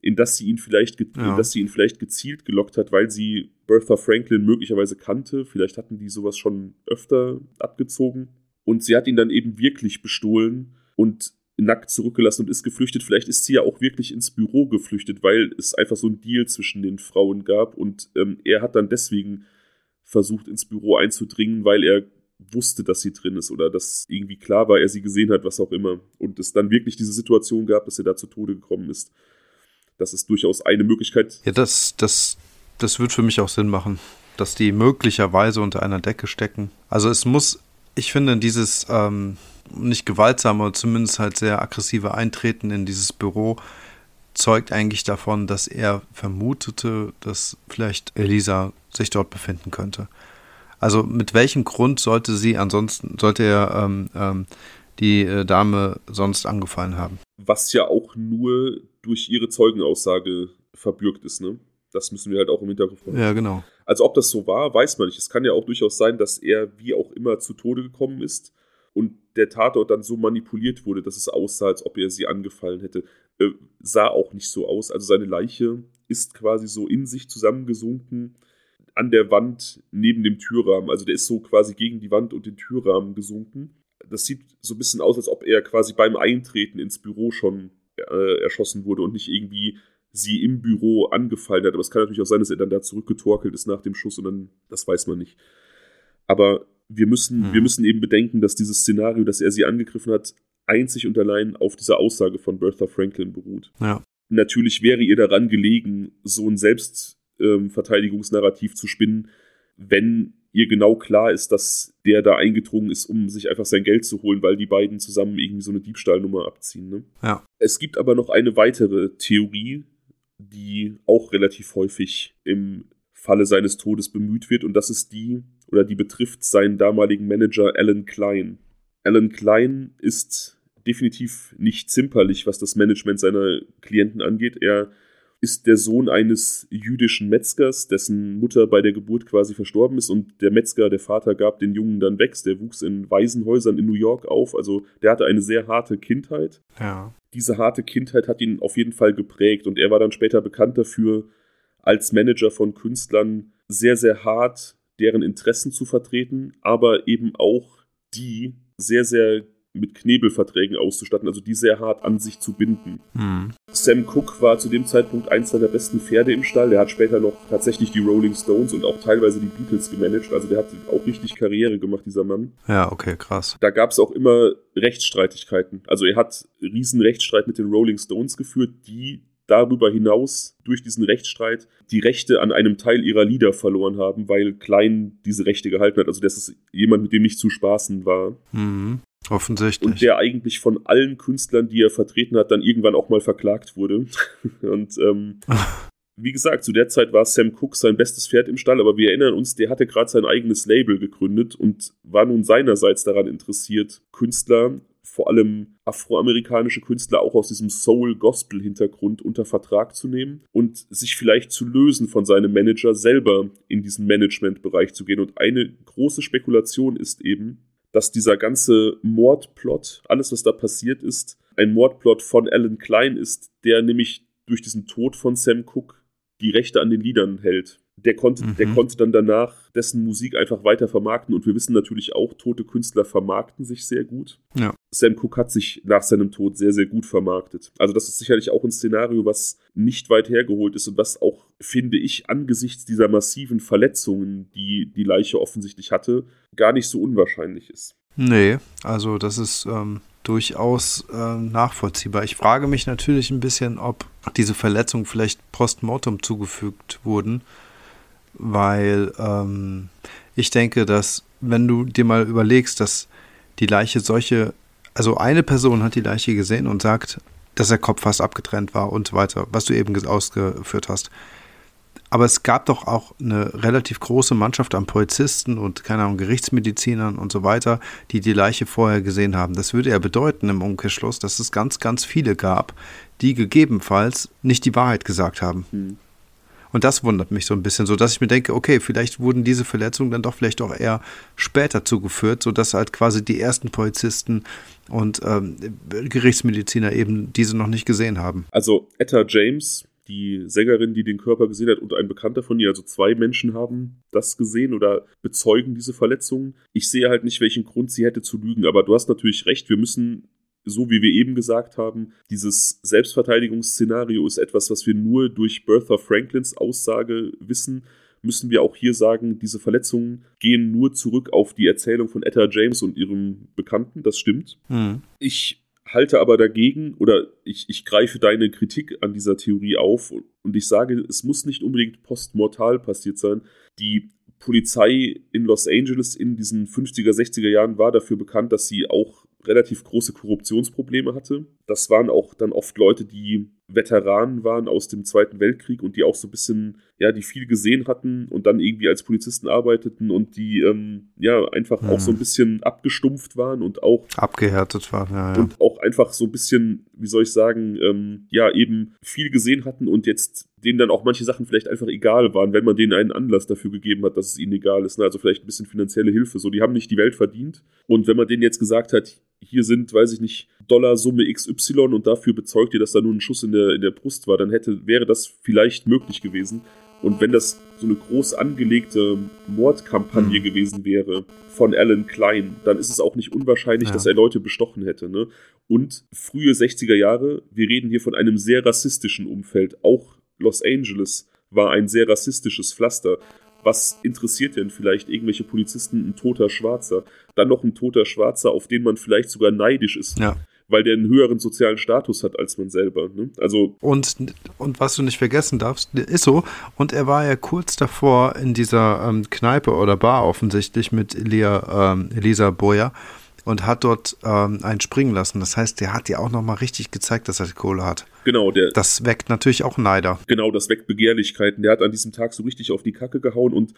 in das sie ihn vielleicht, ja. in das sie ihn vielleicht gezielt gelockt hat, weil sie Bertha Franklin möglicherweise kannte. Vielleicht hatten die sowas schon öfter abgezogen. Und sie hat ihn dann eben wirklich bestohlen und nackt zurückgelassen und ist geflüchtet. Vielleicht ist sie ja auch wirklich ins Büro geflüchtet, weil es einfach so ein Deal zwischen den Frauen gab und ähm, er hat dann deswegen versucht, ins Büro einzudringen, weil er wusste, dass sie drin ist oder dass irgendwie klar war, er sie gesehen hat, was auch immer. Und es dann wirklich diese Situation gab, dass er da zu Tode gekommen ist. Das ist durchaus eine Möglichkeit. Ja, das, das, das wird für mich auch Sinn machen. dass die möglicherweise unter einer Decke stecken. Also es muss, ich finde, dieses ähm, nicht gewaltsame, zumindest halt sehr aggressive Eintreten in dieses Büro zeugt eigentlich davon, dass er vermutete, dass vielleicht Elisa sich dort befinden könnte. Also mit welchem Grund sollte sie ansonsten, sollte er ähm, ähm, die äh, Dame sonst angefallen haben? Was ja auch nur durch ihre Zeugenaussage verbürgt ist, ne? Das müssen wir halt auch im Hinterkopf haben. Ja, genau. Also ob das so war, weiß man nicht. Es kann ja auch durchaus sein, dass er wie auch immer zu Tode gekommen ist und der Tatort dann so manipuliert wurde, dass es aussah, als ob er sie angefallen hätte. Äh, sah auch nicht so aus. Also seine Leiche ist quasi so in sich zusammengesunken an der Wand neben dem Türrahmen. Also der ist so quasi gegen die Wand und den Türrahmen gesunken. Das sieht so ein bisschen aus, als ob er quasi beim Eintreten ins Büro schon äh, erschossen wurde und nicht irgendwie sie im Büro angefallen hat. Aber es kann natürlich auch sein, dass er dann da zurückgetorkelt ist nach dem Schuss und dann, das weiß man nicht. Aber wir müssen, mhm. wir müssen eben bedenken, dass dieses Szenario, dass er sie angegriffen hat, einzig und allein auf dieser Aussage von Bertha Franklin beruht. Ja. Natürlich wäre ihr daran gelegen, so ein Selbstverteidigungsnarrativ ähm, zu spinnen, wenn ihr genau klar ist, dass der da eingedrungen ist, um sich einfach sein Geld zu holen, weil die beiden zusammen irgendwie so eine Diebstahlnummer abziehen. Ne? Ja. Es gibt aber noch eine weitere Theorie, die auch relativ häufig im Falle seines Todes bemüht wird, und das ist die, oder die betrifft seinen damaligen Manager Alan Klein. Alan Klein ist definitiv nicht zimperlich, was das Management seiner Klienten angeht. Er ist der Sohn eines jüdischen Metzgers, dessen Mutter bei der Geburt quasi verstorben ist und der Metzger, der Vater, gab den Jungen dann weg. Der wuchs in Waisenhäusern in New York auf, also der hatte eine sehr harte Kindheit. Ja. Diese harte Kindheit hat ihn auf jeden Fall geprägt und er war dann später bekannt dafür, als Manager von Künstlern sehr, sehr hart deren Interessen zu vertreten, aber eben auch die sehr, sehr mit Knebelverträgen auszustatten, also die sehr hart an sich zu binden. Mhm. Sam Cooke war zu dem Zeitpunkt eins seiner besten Pferde im Stall. Der hat später noch tatsächlich die Rolling Stones und auch teilweise die Beatles gemanagt. Also der hat auch richtig Karriere gemacht, dieser Mann. Ja, okay, krass. Da gab es auch immer Rechtsstreitigkeiten. Also er hat riesen Rechtsstreit mit den Rolling Stones geführt, die darüber hinaus durch diesen Rechtsstreit die Rechte an einem Teil ihrer Lieder verloren haben, weil Klein diese Rechte gehalten hat. Also das ist jemand, mit dem nicht zu spaßen war. Mhm. Offensichtlich. Und der eigentlich von allen Künstlern, die er vertreten hat, dann irgendwann auch mal verklagt wurde. Und ähm, wie gesagt, zu der Zeit war Sam Cooke sein bestes Pferd im Stall, aber wir erinnern uns, der hatte gerade sein eigenes Label gegründet und war nun seinerseits daran interessiert, Künstler vor allem afroamerikanische Künstler auch aus diesem Soul-Gospel-Hintergrund unter Vertrag zu nehmen und sich vielleicht zu lösen von seinem Manager selber in diesen Management-Bereich zu gehen. Und eine große Spekulation ist eben, dass dieser ganze Mordplot, alles was da passiert ist, ein Mordplot von Alan Klein ist, der nämlich durch diesen Tod von Sam Cooke die Rechte an den Liedern hält der konnte, mhm. der konnte dann danach dessen Musik einfach weiter vermarkten. Und wir wissen natürlich auch, tote Künstler vermarkten sich sehr gut. Ja. Sam Cooke hat sich nach seinem Tod sehr, sehr gut vermarktet. Also das ist sicherlich auch ein Szenario, was nicht weit hergeholt ist und was auch, finde ich, angesichts dieser massiven Verletzungen, die die Leiche offensichtlich hatte, gar nicht so unwahrscheinlich ist. Nee, also das ist ähm, durchaus äh, nachvollziehbar. Ich frage mich natürlich ein bisschen, ob diese Verletzungen vielleicht postmortem zugefügt wurden weil ähm, ich denke, dass wenn du dir mal überlegst, dass die Leiche solche, also eine Person hat die Leiche gesehen und sagt, dass der Kopf fast abgetrennt war und so weiter, was du eben ausgeführt hast. Aber es gab doch auch eine relativ große Mannschaft an Polizisten und, keine Ahnung, Gerichtsmedizinern und so weiter, die die Leiche vorher gesehen haben. Das würde ja bedeuten im Umkehrschluss, dass es ganz, ganz viele gab, die gegebenenfalls nicht die Wahrheit gesagt haben. Hm. Und das wundert mich so ein bisschen, so dass ich mir denke, okay, vielleicht wurden diese Verletzungen dann doch vielleicht auch eher später zugeführt, sodass halt quasi die ersten Polizisten und ähm, Gerichtsmediziner eben diese noch nicht gesehen haben. Also Etta James, die Sängerin, die den Körper gesehen hat, und ein Bekannter von ihr, also zwei Menschen haben das gesehen oder bezeugen diese Verletzungen. Ich sehe halt nicht, welchen Grund sie hätte zu lügen, aber du hast natürlich recht, wir müssen so wie wir eben gesagt haben, dieses Selbstverteidigungsszenario ist etwas, was wir nur durch Bertha Franklins Aussage wissen, müssen wir auch hier sagen, diese Verletzungen gehen nur zurück auf die Erzählung von Etta James und ihrem Bekannten. Das stimmt. Mhm. Ich halte aber dagegen oder ich, ich greife deine Kritik an dieser Theorie auf und, und ich sage, es muss nicht unbedingt postmortal passiert sein. Die Polizei in Los Angeles in diesen 50er, 60er Jahren war dafür bekannt, dass sie auch relativ große Korruptionsprobleme hatte. Das waren auch dann oft Leute, die Veteranen waren aus dem Zweiten Weltkrieg und die auch so ein bisschen, ja, die viel gesehen hatten und dann irgendwie als Polizisten arbeiteten und die, ähm, ja, einfach mhm. auch so ein bisschen abgestumpft waren und auch abgehärtet waren, ja, ja. Und auch einfach so ein bisschen, wie soll ich sagen, ähm, ja, eben viel gesehen hatten und jetzt denen dann auch manche Sachen vielleicht einfach egal waren, wenn man denen einen Anlass dafür gegeben hat, dass es ihnen egal ist. Ne? Also vielleicht ein bisschen finanzielle Hilfe. So, die haben nicht die Welt verdient. Und wenn man denen jetzt gesagt hat, hier sind, weiß ich nicht, Dollarsumme XY und dafür bezeugt ihr, dass da nur ein Schuss in der, in der Brust war, dann hätte, wäre das vielleicht möglich gewesen. Und wenn das so eine groß angelegte Mordkampagne mhm. gewesen wäre von Alan Klein, dann ist es auch nicht unwahrscheinlich, ja. dass er Leute bestochen hätte. Ne? Und frühe 60er Jahre, wir reden hier von einem sehr rassistischen Umfeld. Auch Los Angeles war ein sehr rassistisches Pflaster was interessiert denn vielleicht irgendwelche Polizisten ein toter Schwarzer? Dann noch ein toter Schwarzer, auf den man vielleicht sogar neidisch ist. Ja. Weil der einen höheren sozialen Status hat als man selber. Ne? Also und, und was du nicht vergessen darfst, ist so, und er war ja kurz davor in dieser ähm, Kneipe oder Bar offensichtlich mit Elia, ähm, Elisa Boyer und hat dort ähm, einen springen lassen. Das heißt, der hat ja auch nochmal richtig gezeigt, dass er die Kohle hat. Genau, der. Das weckt natürlich auch Neider. Genau, das weckt Begehrlichkeiten. Der hat an diesem Tag so richtig auf die Kacke gehauen und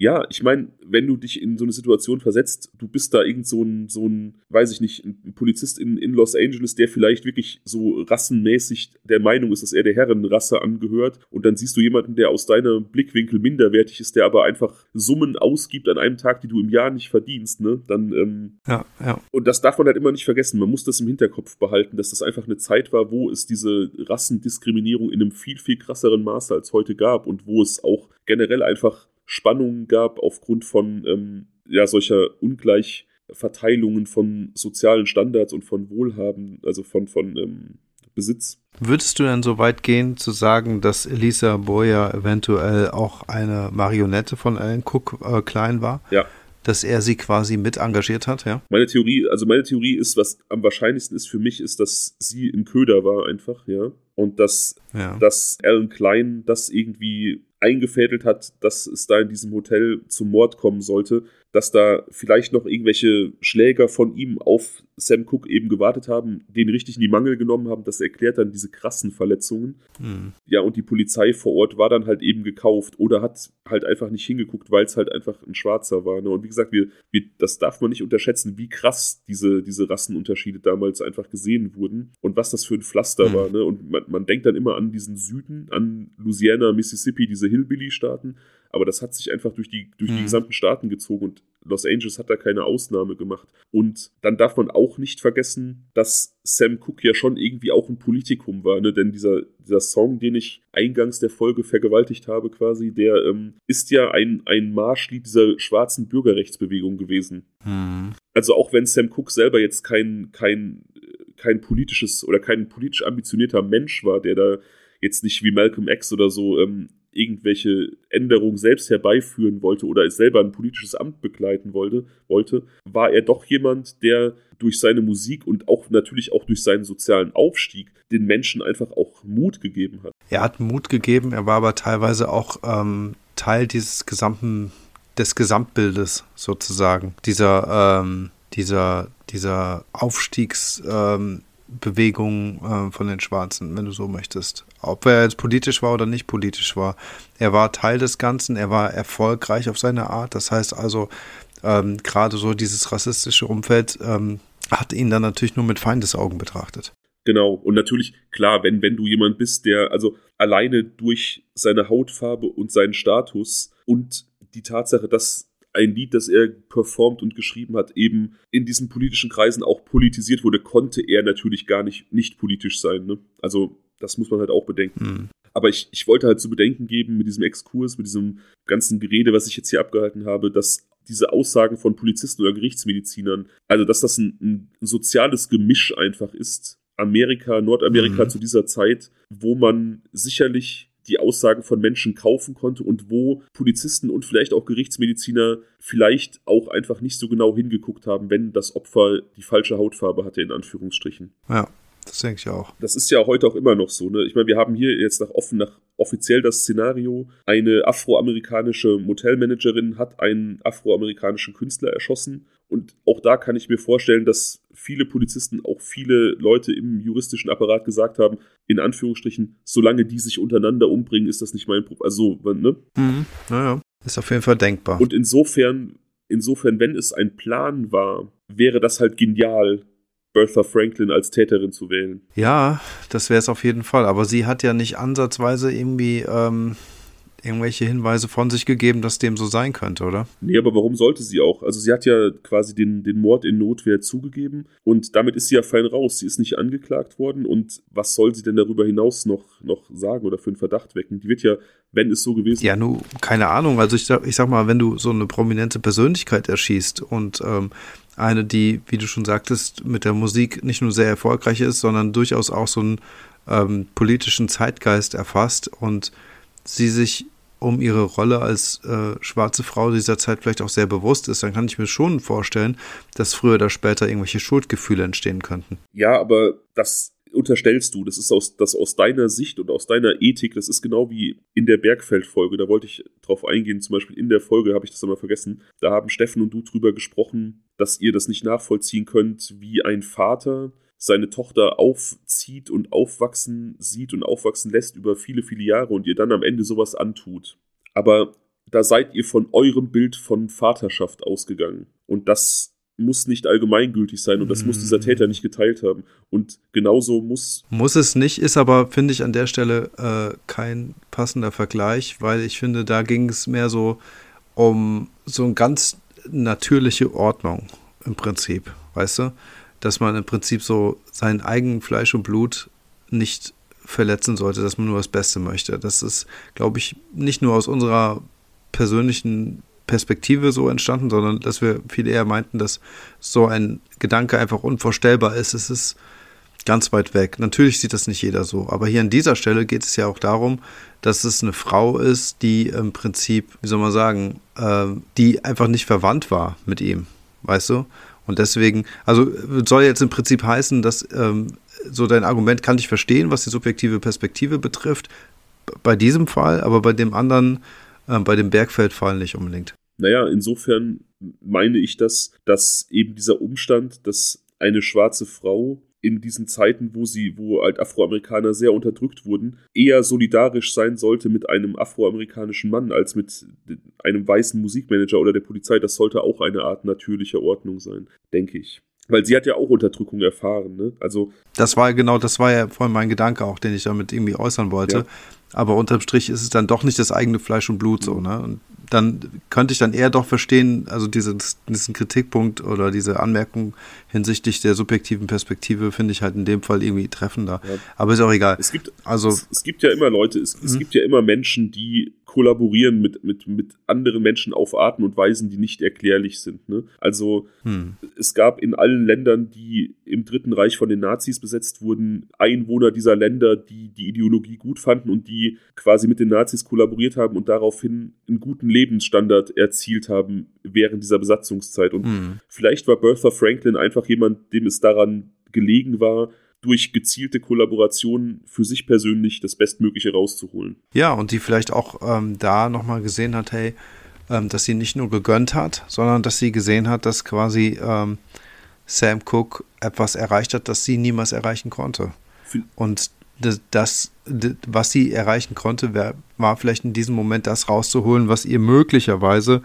ja, ich meine, wenn du dich in so eine Situation versetzt, du bist da irgend so ein, so ein, weiß ich nicht, ein Polizist in, in Los Angeles, der vielleicht wirklich so rassenmäßig der Meinung ist, dass er der Herrenrasse angehört und dann siehst du jemanden, der aus deinem Blickwinkel minderwertig ist, der aber einfach Summen ausgibt an einem Tag, die du im Jahr nicht verdienst, ne? Dann, ähm, ja, ja. Und das darf man halt immer nicht vergessen. Man muss das im Hinterkopf behalten, dass das einfach eine Zeit war, wo es diese Rassendiskriminierung in einem viel, viel krasseren Maße als heute gab und wo es auch generell einfach Spannungen gab aufgrund von ähm, ja, solcher Ungleichverteilungen von sozialen Standards und von Wohlhaben, also von, von ähm, Besitz. Würdest du denn so weit gehen zu sagen, dass Elisa Boyer eventuell auch eine Marionette von Alan Cook äh, Klein war? Ja. Dass er sie quasi mit engagiert hat, ja? Meine Theorie, also meine Theorie ist, was am wahrscheinlichsten ist für mich, ist, dass sie ein Köder war einfach, ja. Und dass, ja. dass Alan Klein das irgendwie eingefädelt hat, dass es da in diesem Hotel zum Mord kommen sollte, dass da vielleicht noch irgendwelche Schläger von ihm auf Sam Cook eben gewartet haben, den richtig in die Mangel genommen haben. Das erklärt dann diese krassen Verletzungen. Mhm. Ja, und die Polizei vor Ort war dann halt eben gekauft oder hat halt einfach nicht hingeguckt, weil es halt einfach ein Schwarzer war. Ne? Und wie gesagt, wir, wir, das darf man nicht unterschätzen, wie krass diese, diese Rassenunterschiede damals einfach gesehen wurden und was das für ein Pflaster mhm. war. Ne? Und man, man denkt dann immer an diesen Süden, an Louisiana, Mississippi, diese Hillbilly-Staaten. Aber das hat sich einfach durch die, durch die mhm. gesamten Staaten gezogen und Los Angeles hat da keine Ausnahme gemacht. Und dann darf man auch nicht vergessen, dass Sam Cooke ja schon irgendwie auch ein Politikum war, ne? denn dieser, dieser Song, den ich eingangs der Folge vergewaltigt habe quasi, der ähm, ist ja ein, ein Marschlied dieser schwarzen Bürgerrechtsbewegung gewesen. Mhm. Also auch wenn Sam Cooke selber jetzt kein, kein, kein politisches oder kein politisch ambitionierter Mensch war, der da jetzt nicht wie Malcolm X oder so ähm, irgendwelche Änderungen selbst herbeiführen wollte oder es selber ein politisches Amt begleiten wollte, wollte, war er doch jemand, der durch seine Musik und auch natürlich auch durch seinen sozialen Aufstieg den Menschen einfach auch Mut gegeben hat. Er hat Mut gegeben, er war aber teilweise auch ähm, Teil dieses gesamten, des Gesamtbildes sozusagen, dieser, ähm, dieser, dieser Aufstiegs, ähm, äh, von den Schwarzen, wenn du so möchtest. Ob er jetzt politisch war oder nicht politisch war. Er war Teil des Ganzen, er war erfolgreich auf seine Art. Das heißt also, ähm, gerade so dieses rassistische Umfeld ähm, hat ihn dann natürlich nur mit Feindesaugen betrachtet. Genau, und natürlich, klar, wenn, wenn du jemand bist, der also alleine durch seine Hautfarbe und seinen Status und die Tatsache, dass ein Lied, das er performt und geschrieben hat, eben in diesen politischen Kreisen auch politisiert wurde, konnte er natürlich gar nicht, nicht politisch sein. Ne? Also das muss man halt auch bedenken. Mhm. Aber ich, ich wollte halt zu bedenken geben mit diesem Exkurs, mit diesem ganzen Gerede, was ich jetzt hier abgehalten habe, dass diese Aussagen von Polizisten oder Gerichtsmedizinern, also dass das ein, ein soziales Gemisch einfach ist, Amerika, Nordamerika mhm. zu dieser Zeit, wo man sicherlich die Aussagen von Menschen kaufen konnte und wo Polizisten und vielleicht auch Gerichtsmediziner vielleicht auch einfach nicht so genau hingeguckt haben, wenn das Opfer die falsche Hautfarbe hatte, in Anführungsstrichen. Ja. Das denke ich auch. Das ist ja heute auch immer noch so. Ne? Ich meine, wir haben hier jetzt nach offen nach offiziell das Szenario, eine afroamerikanische Motelmanagerin hat einen afroamerikanischen Künstler erschossen. Und auch da kann ich mir vorstellen, dass viele Polizisten, auch viele Leute im juristischen Apparat gesagt haben, in Anführungsstrichen, solange die sich untereinander umbringen, ist das nicht mein Problem. Also, ne? Mhm. Naja, ist auf jeden Fall denkbar. Und insofern, insofern, wenn es ein Plan war, wäre das halt genial, Bertha Franklin als Täterin zu wählen. Ja, das wäre es auf jeden Fall. Aber sie hat ja nicht ansatzweise irgendwie ähm, irgendwelche Hinweise von sich gegeben, dass dem so sein könnte, oder? Nee, aber warum sollte sie auch? Also sie hat ja quasi den, den Mord in Notwehr zugegeben und damit ist sie ja fein raus. Sie ist nicht angeklagt worden und was soll sie denn darüber hinaus noch, noch sagen oder für einen Verdacht wecken? Die wird ja, wenn es so gewesen Ja, nur, keine Ahnung. Also ich, ich sag mal, wenn du so eine prominente Persönlichkeit erschießt und ähm, eine, die, wie du schon sagtest, mit der Musik nicht nur sehr erfolgreich ist, sondern durchaus auch so einen ähm, politischen Zeitgeist erfasst und sie sich um ihre Rolle als äh, schwarze Frau dieser Zeit vielleicht auch sehr bewusst ist, dann kann ich mir schon vorstellen, dass früher oder später irgendwelche Schuldgefühle entstehen könnten. Ja, aber das unterstellst du, das ist aus, das aus deiner Sicht und aus deiner Ethik, das ist genau wie in der Bergfeld-Folge, da wollte ich drauf eingehen, zum Beispiel in der Folge habe ich das einmal vergessen, da haben Steffen und du drüber gesprochen, dass ihr das nicht nachvollziehen könnt, wie ein Vater seine Tochter aufzieht und aufwachsen sieht und aufwachsen lässt über viele, viele Jahre und ihr dann am Ende sowas antut. Aber da seid ihr von eurem Bild von Vaterschaft ausgegangen. Und das muss nicht allgemeingültig sein und das muss dieser Täter nicht geteilt haben. Und genauso muss. Muss es nicht, ist aber, finde ich, an der Stelle äh, kein passender Vergleich, weil ich finde, da ging es mehr so um so eine ganz natürliche Ordnung im Prinzip, weißt du? dass man im Prinzip so sein eigen Fleisch und Blut nicht verletzen sollte, dass man nur das Beste möchte. Das ist, glaube ich, nicht nur aus unserer persönlichen Perspektive so entstanden, sondern dass wir viel eher meinten, dass so ein Gedanke einfach unvorstellbar ist. Es ist ganz weit weg. Natürlich sieht das nicht jeder so, aber hier an dieser Stelle geht es ja auch darum, dass es eine Frau ist, die im Prinzip, wie soll man sagen, äh, die einfach nicht verwandt war mit ihm, weißt du? Und deswegen, also soll jetzt im Prinzip heißen, dass ähm, so dein Argument kann ich verstehen, was die subjektive Perspektive betrifft, bei diesem Fall, aber bei dem anderen, äh, bei dem Bergfeldfall nicht unbedingt. Naja, insofern meine ich das, dass eben dieser Umstand, dass eine schwarze Frau in diesen Zeiten, wo sie, wo halt Afroamerikaner sehr unterdrückt wurden, eher solidarisch sein sollte mit einem afroamerikanischen Mann als mit einem weißen Musikmanager oder der Polizei. Das sollte auch eine Art natürlicher Ordnung sein, denke ich. Weil sie hat ja auch Unterdrückung erfahren, ne? Also. Das war genau, das war ja vorhin mein Gedanke auch, den ich damit irgendwie äußern wollte. Ja. Aber unterm Strich ist es dann doch nicht das eigene Fleisch und Blut so, ne? Und dann könnte ich dann eher doch verstehen, also dieses, diesen Kritikpunkt oder diese Anmerkung hinsichtlich der subjektiven Perspektive finde ich halt in dem Fall irgendwie treffender. Ja. Aber ist auch egal. Es gibt, also, es, es gibt ja immer Leute, es, es mhm. gibt ja immer Menschen, die kollaborieren mit, mit, mit anderen Menschen auf Arten und Weisen, die nicht erklärlich sind. Ne? Also hm. es gab in allen Ländern, die im Dritten Reich von den Nazis besetzt wurden, Einwohner dieser Länder, die die Ideologie gut fanden und die quasi mit den Nazis kollaboriert haben und daraufhin einen guten Lebensstandard erzielt haben während dieser Besatzungszeit. Und hm. vielleicht war Bertha Franklin einfach jemand, dem es daran gelegen war, durch gezielte Kollaborationen für sich persönlich das Bestmögliche rauszuholen. Ja, und die vielleicht auch ähm, da nochmal gesehen hat, hey, ähm, dass sie nicht nur gegönnt hat, sondern dass sie gesehen hat, dass quasi ähm, Sam Cook etwas erreicht hat, das sie niemals erreichen konnte. Und das, das, was sie erreichen konnte, war vielleicht in diesem Moment das rauszuholen, was ihr möglicherweise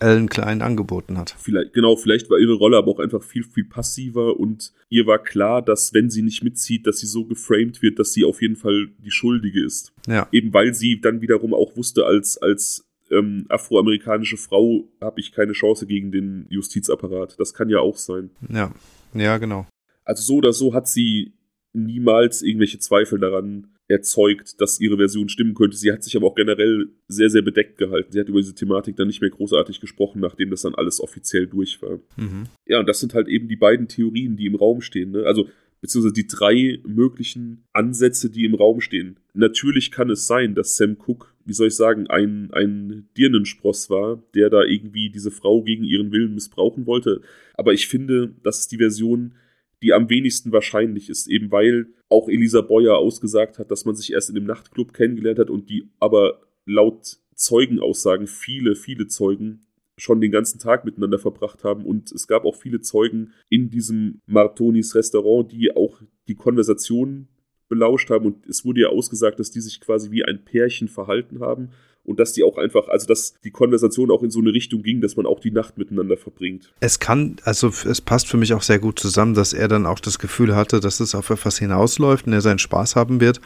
Ellen Klein angeboten hat. Vielleicht, genau, vielleicht war ihre Rolle aber auch einfach viel, viel passiver und ihr war klar, dass wenn sie nicht mitzieht, dass sie so geframed wird, dass sie auf jeden Fall die Schuldige ist. Ja. Eben weil sie dann wiederum auch wusste, als, als ähm, afroamerikanische Frau habe ich keine Chance gegen den Justizapparat. Das kann ja auch sein. Ja, ja, genau. Also so oder so hat sie niemals irgendwelche Zweifel daran erzeugt, dass ihre Version stimmen könnte. Sie hat sich aber auch generell sehr, sehr bedeckt gehalten. Sie hat über diese Thematik dann nicht mehr großartig gesprochen, nachdem das dann alles offiziell durch war. Mhm. Ja, und das sind halt eben die beiden Theorien, die im Raum stehen. Ne? Also beziehungsweise die drei möglichen Ansätze, die im Raum stehen. Natürlich kann es sein, dass Sam Cook, wie soll ich sagen, ein, ein Dirnenspross war, der da irgendwie diese Frau gegen ihren Willen missbrauchen wollte. Aber ich finde, das ist die Version, die am wenigsten wahrscheinlich ist, eben weil auch Elisa Boyer ausgesagt hat, dass man sich erst in dem Nachtclub kennengelernt hat und die aber laut Zeugenaussagen viele, viele Zeugen schon den ganzen Tag miteinander verbracht haben. Und es gab auch viele Zeugen in diesem Martonis Restaurant, die auch die Konversation belauscht haben. Und es wurde ja ausgesagt, dass die sich quasi wie ein Pärchen verhalten haben und dass die auch einfach, also dass die Konversation auch in so eine Richtung ging, dass man auch die Nacht miteinander verbringt. Es kann, also es passt für mich auch sehr gut zusammen, dass er dann auch das Gefühl hatte, dass es auf etwas hinausläuft und er seinen Spaß haben wird,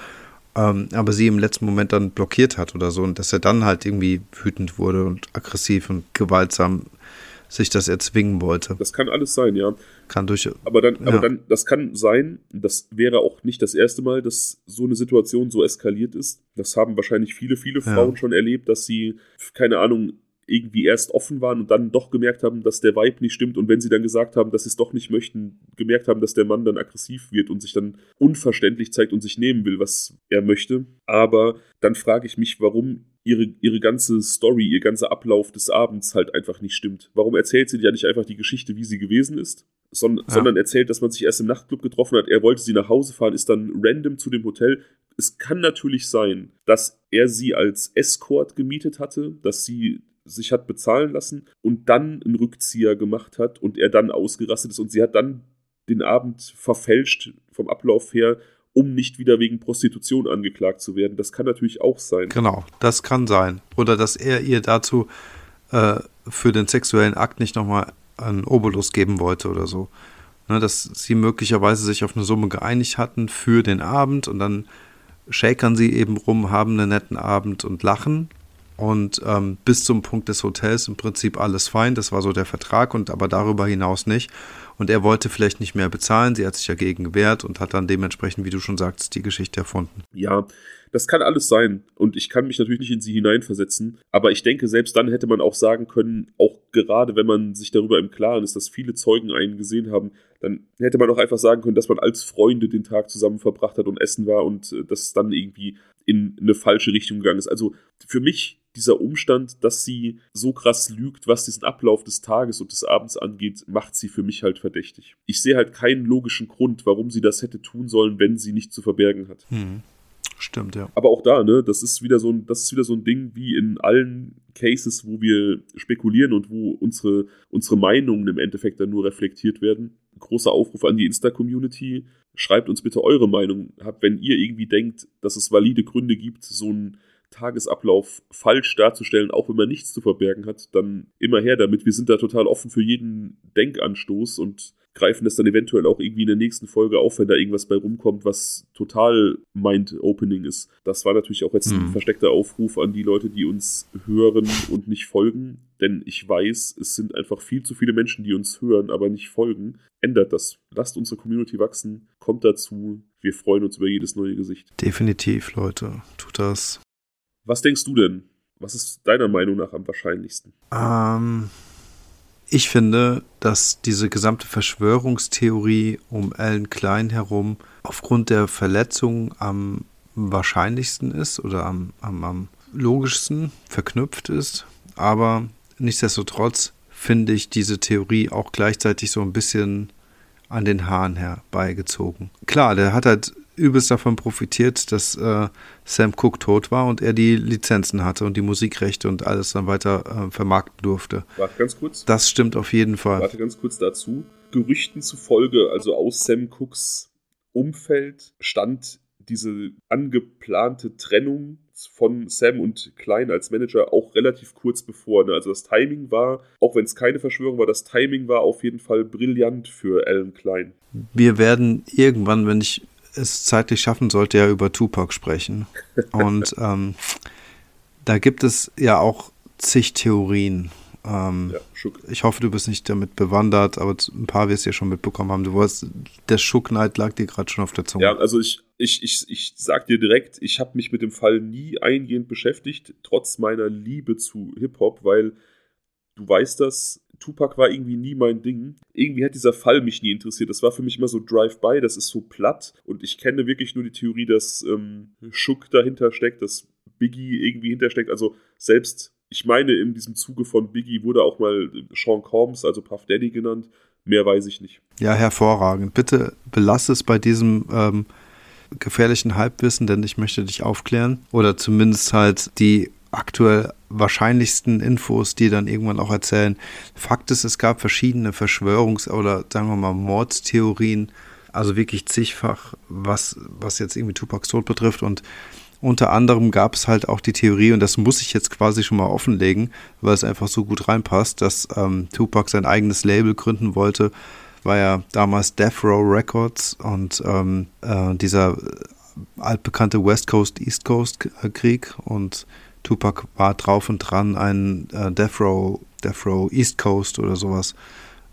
ähm, aber sie im letzten Moment dann blockiert hat oder so und dass er dann halt irgendwie wütend wurde und aggressiv und gewaltsam sich das erzwingen wollte. Das kann alles sein, ja. Kann durch. Aber dann, ja. aber dann, das kann sein, das wäre auch nicht das erste Mal, dass so eine Situation so eskaliert ist. Das haben wahrscheinlich viele, viele Frauen ja. schon erlebt, dass sie, keine Ahnung, irgendwie erst offen waren und dann doch gemerkt haben, dass der Vibe nicht stimmt und wenn sie dann gesagt haben, dass sie es doch nicht möchten, gemerkt haben, dass der Mann dann aggressiv wird und sich dann unverständlich zeigt und sich nehmen will, was er möchte. Aber dann frage ich mich, warum ihre, ihre ganze Story, ihr ganzer Ablauf des Abends halt einfach nicht stimmt. Warum erzählt sie ja nicht einfach die Geschichte, wie sie gewesen ist, son ja. sondern erzählt, dass man sich erst im Nachtclub getroffen hat, er wollte sie nach Hause fahren, ist dann random zu dem Hotel. Es kann natürlich sein, dass er sie als Escort gemietet hatte, dass sie sich hat bezahlen lassen und dann einen Rückzieher gemacht hat und er dann ausgerastet ist und sie hat dann den Abend verfälscht vom Ablauf her um nicht wieder wegen Prostitution angeklagt zu werden. Das kann natürlich auch sein. Genau, das kann sein. Oder dass er ihr dazu äh, für den sexuellen Akt nicht nochmal einen Obolus geben wollte oder so. Ne, dass sie möglicherweise sich auf eine Summe geeinigt hatten für den Abend und dann shakern sie eben rum, haben einen netten Abend und lachen. Und ähm, bis zum Punkt des Hotels im Prinzip alles fein. Das war so der Vertrag und aber darüber hinaus nicht und er wollte vielleicht nicht mehr bezahlen. Sie hat sich dagegen gewehrt und hat dann dementsprechend, wie du schon sagst, die Geschichte erfunden. Ja, das kann alles sein und ich kann mich natürlich nicht in sie hineinversetzen, aber ich denke, selbst dann hätte man auch sagen können, auch gerade wenn man sich darüber im Klaren ist, dass viele Zeugen einen gesehen haben, dann hätte man auch einfach sagen können, dass man als Freunde den Tag zusammen verbracht hat und essen war und äh, das dann irgendwie in eine falsche Richtung gegangen ist. Also für mich dieser Umstand, dass sie so krass lügt, was diesen Ablauf des Tages und des Abends angeht, macht sie für mich halt verdächtig. Ich sehe halt keinen logischen Grund, warum sie das hätte tun sollen, wenn sie nicht zu verbergen hat. Hm. Stimmt, ja. Aber auch da, ne, das ist wieder so ein, das ist wieder so ein Ding wie in allen Cases, wo wir spekulieren und wo unsere, unsere Meinungen im Endeffekt dann nur reflektiert werden. Ein großer Aufruf an die Insta-Community. Schreibt uns bitte eure Meinung. Habt, wenn ihr irgendwie denkt, dass es valide Gründe gibt, so ein Tagesablauf falsch darzustellen, auch wenn man nichts zu verbergen hat, dann immer her damit. Wir sind da total offen für jeden Denkanstoß und greifen das dann eventuell auch irgendwie in der nächsten Folge auf, wenn da irgendwas bei rumkommt, was total mind-opening ist. Das war natürlich auch jetzt ein mhm. versteckter Aufruf an die Leute, die uns hören und nicht folgen, denn ich weiß, es sind einfach viel zu viele Menschen, die uns hören, aber nicht folgen. Ändert das. Lasst unsere Community wachsen, kommt dazu. Wir freuen uns über jedes neue Gesicht. Definitiv, Leute. Tut das. Was denkst du denn? Was ist deiner Meinung nach am wahrscheinlichsten? Ähm, ich finde, dass diese gesamte Verschwörungstheorie um Alan Klein herum aufgrund der Verletzung am wahrscheinlichsten ist oder am, am, am logischsten verknüpft ist. Aber nichtsdestotrotz finde ich diese Theorie auch gleichzeitig so ein bisschen an den Haaren herbeigezogen. Klar, der hat halt übelst davon profitiert, dass äh, Sam Cooke tot war und er die Lizenzen hatte und die Musikrechte und alles dann weiter äh, vermarkten durfte. Warte ganz kurz. Das stimmt auf jeden Fall. Warte ganz kurz dazu. Gerüchten zufolge, also aus Sam Cooks Umfeld, stand diese angeplante Trennung von Sam und Klein als Manager auch relativ kurz bevor. Ne? Also das Timing war, auch wenn es keine Verschwörung war, das Timing war auf jeden Fall brillant für Alan Klein. Wir werden irgendwann, wenn ich es zeitlich schaffen sollte, ja über Tupac sprechen. Und ähm, da gibt es ja auch zig Theorien. Ähm, ja, ich hoffe, du bist nicht damit bewandert, aber ein paar wirst du ja schon mitbekommen haben. Du warst, der Schuckneid lag dir gerade schon auf der Zunge. Ja, also ich, ich, ich, ich sag dir direkt, ich habe mich mit dem Fall nie eingehend beschäftigt, trotz meiner Liebe zu Hip-Hop, weil du weißt das, Tupac war irgendwie nie mein Ding. Irgendwie hat dieser Fall mich nie interessiert. Das war für mich immer so Drive-by, das ist so platt. Und ich kenne wirklich nur die Theorie, dass ähm, Schuck dahinter steckt, dass Biggie irgendwie hintersteckt. Also selbst, ich meine, in diesem Zuge von Biggie wurde auch mal Sean Combs, also Puff Daddy genannt. Mehr weiß ich nicht. Ja, hervorragend. Bitte belasse es bei diesem ähm, gefährlichen Halbwissen, denn ich möchte dich aufklären. Oder zumindest halt die aktuell wahrscheinlichsten Infos, die dann irgendwann auch erzählen. Fakt ist, es gab verschiedene Verschwörungs- oder sagen wir mal Mordstheorien, also wirklich zigfach, was, was jetzt irgendwie Tupacs Tod betrifft. Und unter anderem gab es halt auch die Theorie, und das muss ich jetzt quasi schon mal offenlegen, weil es einfach so gut reinpasst, dass ähm, Tupac sein eigenes Label gründen wollte, war ja damals Death Row Records und ähm, äh, dieser altbekannte West Coast East Coast Krieg. Und Tupac war drauf und dran, einen äh, Death, Row, Death Row East Coast oder sowas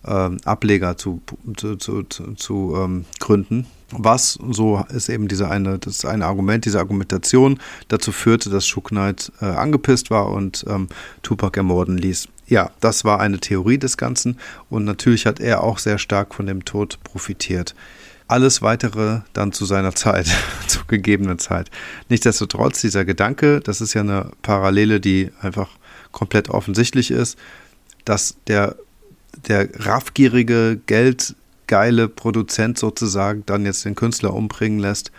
ähm, Ableger zu, zu, zu, zu ähm, gründen. Was, so ist eben diese eine, das eine Argument, diese Argumentation dazu führte, dass Shook Knight äh, angepisst war und ähm, Tupac ermorden ließ. Ja, das war eine Theorie des Ganzen und natürlich hat er auch sehr stark von dem Tod profitiert. Alles weitere dann zu seiner Zeit, zu gegebener Zeit. Nichtsdestotrotz, dieser Gedanke, das ist ja eine Parallele, die einfach komplett offensichtlich ist, dass der, der raffgierige, geldgeile Produzent sozusagen dann jetzt den Künstler umbringen lässt,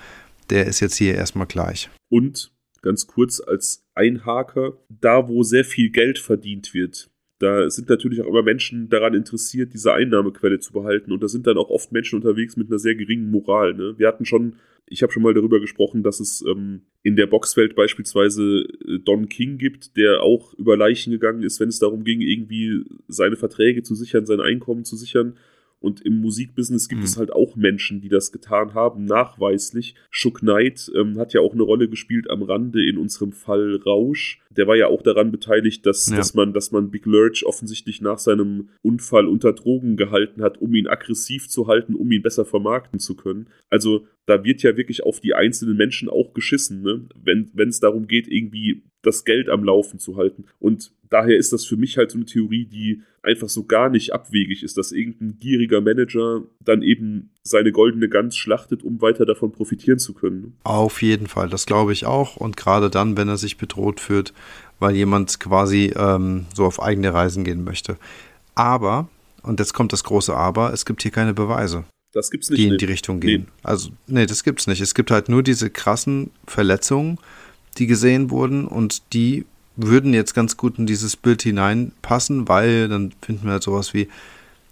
der ist jetzt hier erstmal gleich. Und ganz kurz als Einhaker, da wo sehr viel Geld verdient wird, da sind natürlich auch immer Menschen daran interessiert, diese Einnahmequelle zu behalten. Und da sind dann auch oft Menschen unterwegs mit einer sehr geringen Moral. Ne? Wir hatten schon, ich habe schon mal darüber gesprochen, dass es ähm, in der Boxwelt beispielsweise äh, Don King gibt, der auch über Leichen gegangen ist, wenn es darum ging, irgendwie seine Verträge zu sichern, sein Einkommen zu sichern. Und im Musikbusiness gibt mhm. es halt auch Menschen, die das getan haben, nachweislich. Shook Knight ähm, hat ja auch eine Rolle gespielt am Rande in unserem Fall Rausch. Der war ja auch daran beteiligt, dass, ja. dass, man, dass man Big Lurch offensichtlich nach seinem Unfall unter Drogen gehalten hat, um ihn aggressiv zu halten, um ihn besser vermarkten zu können. Also da wird ja wirklich auf die einzelnen Menschen auch geschissen, ne? wenn es darum geht, irgendwie das Geld am Laufen zu halten. Und daher ist das für mich halt so eine Theorie, die einfach so gar nicht abwegig ist, dass irgendein gieriger Manager dann eben seine goldene Gans schlachtet, um weiter davon profitieren zu können. Auf jeden Fall, das glaube ich auch. Und gerade dann, wenn er sich bedroht fühlt, weil jemand quasi ähm, so auf eigene Reisen gehen möchte. Aber, und jetzt kommt das große Aber, es gibt hier keine Beweise. Das gibt's nicht. Die in die Richtung gehen. Nee. Also, nee, das gibt's nicht. Es gibt halt nur diese krassen Verletzungen, die gesehen wurden und die würden jetzt ganz gut in dieses Bild hineinpassen, weil dann finden wir halt sowas wie,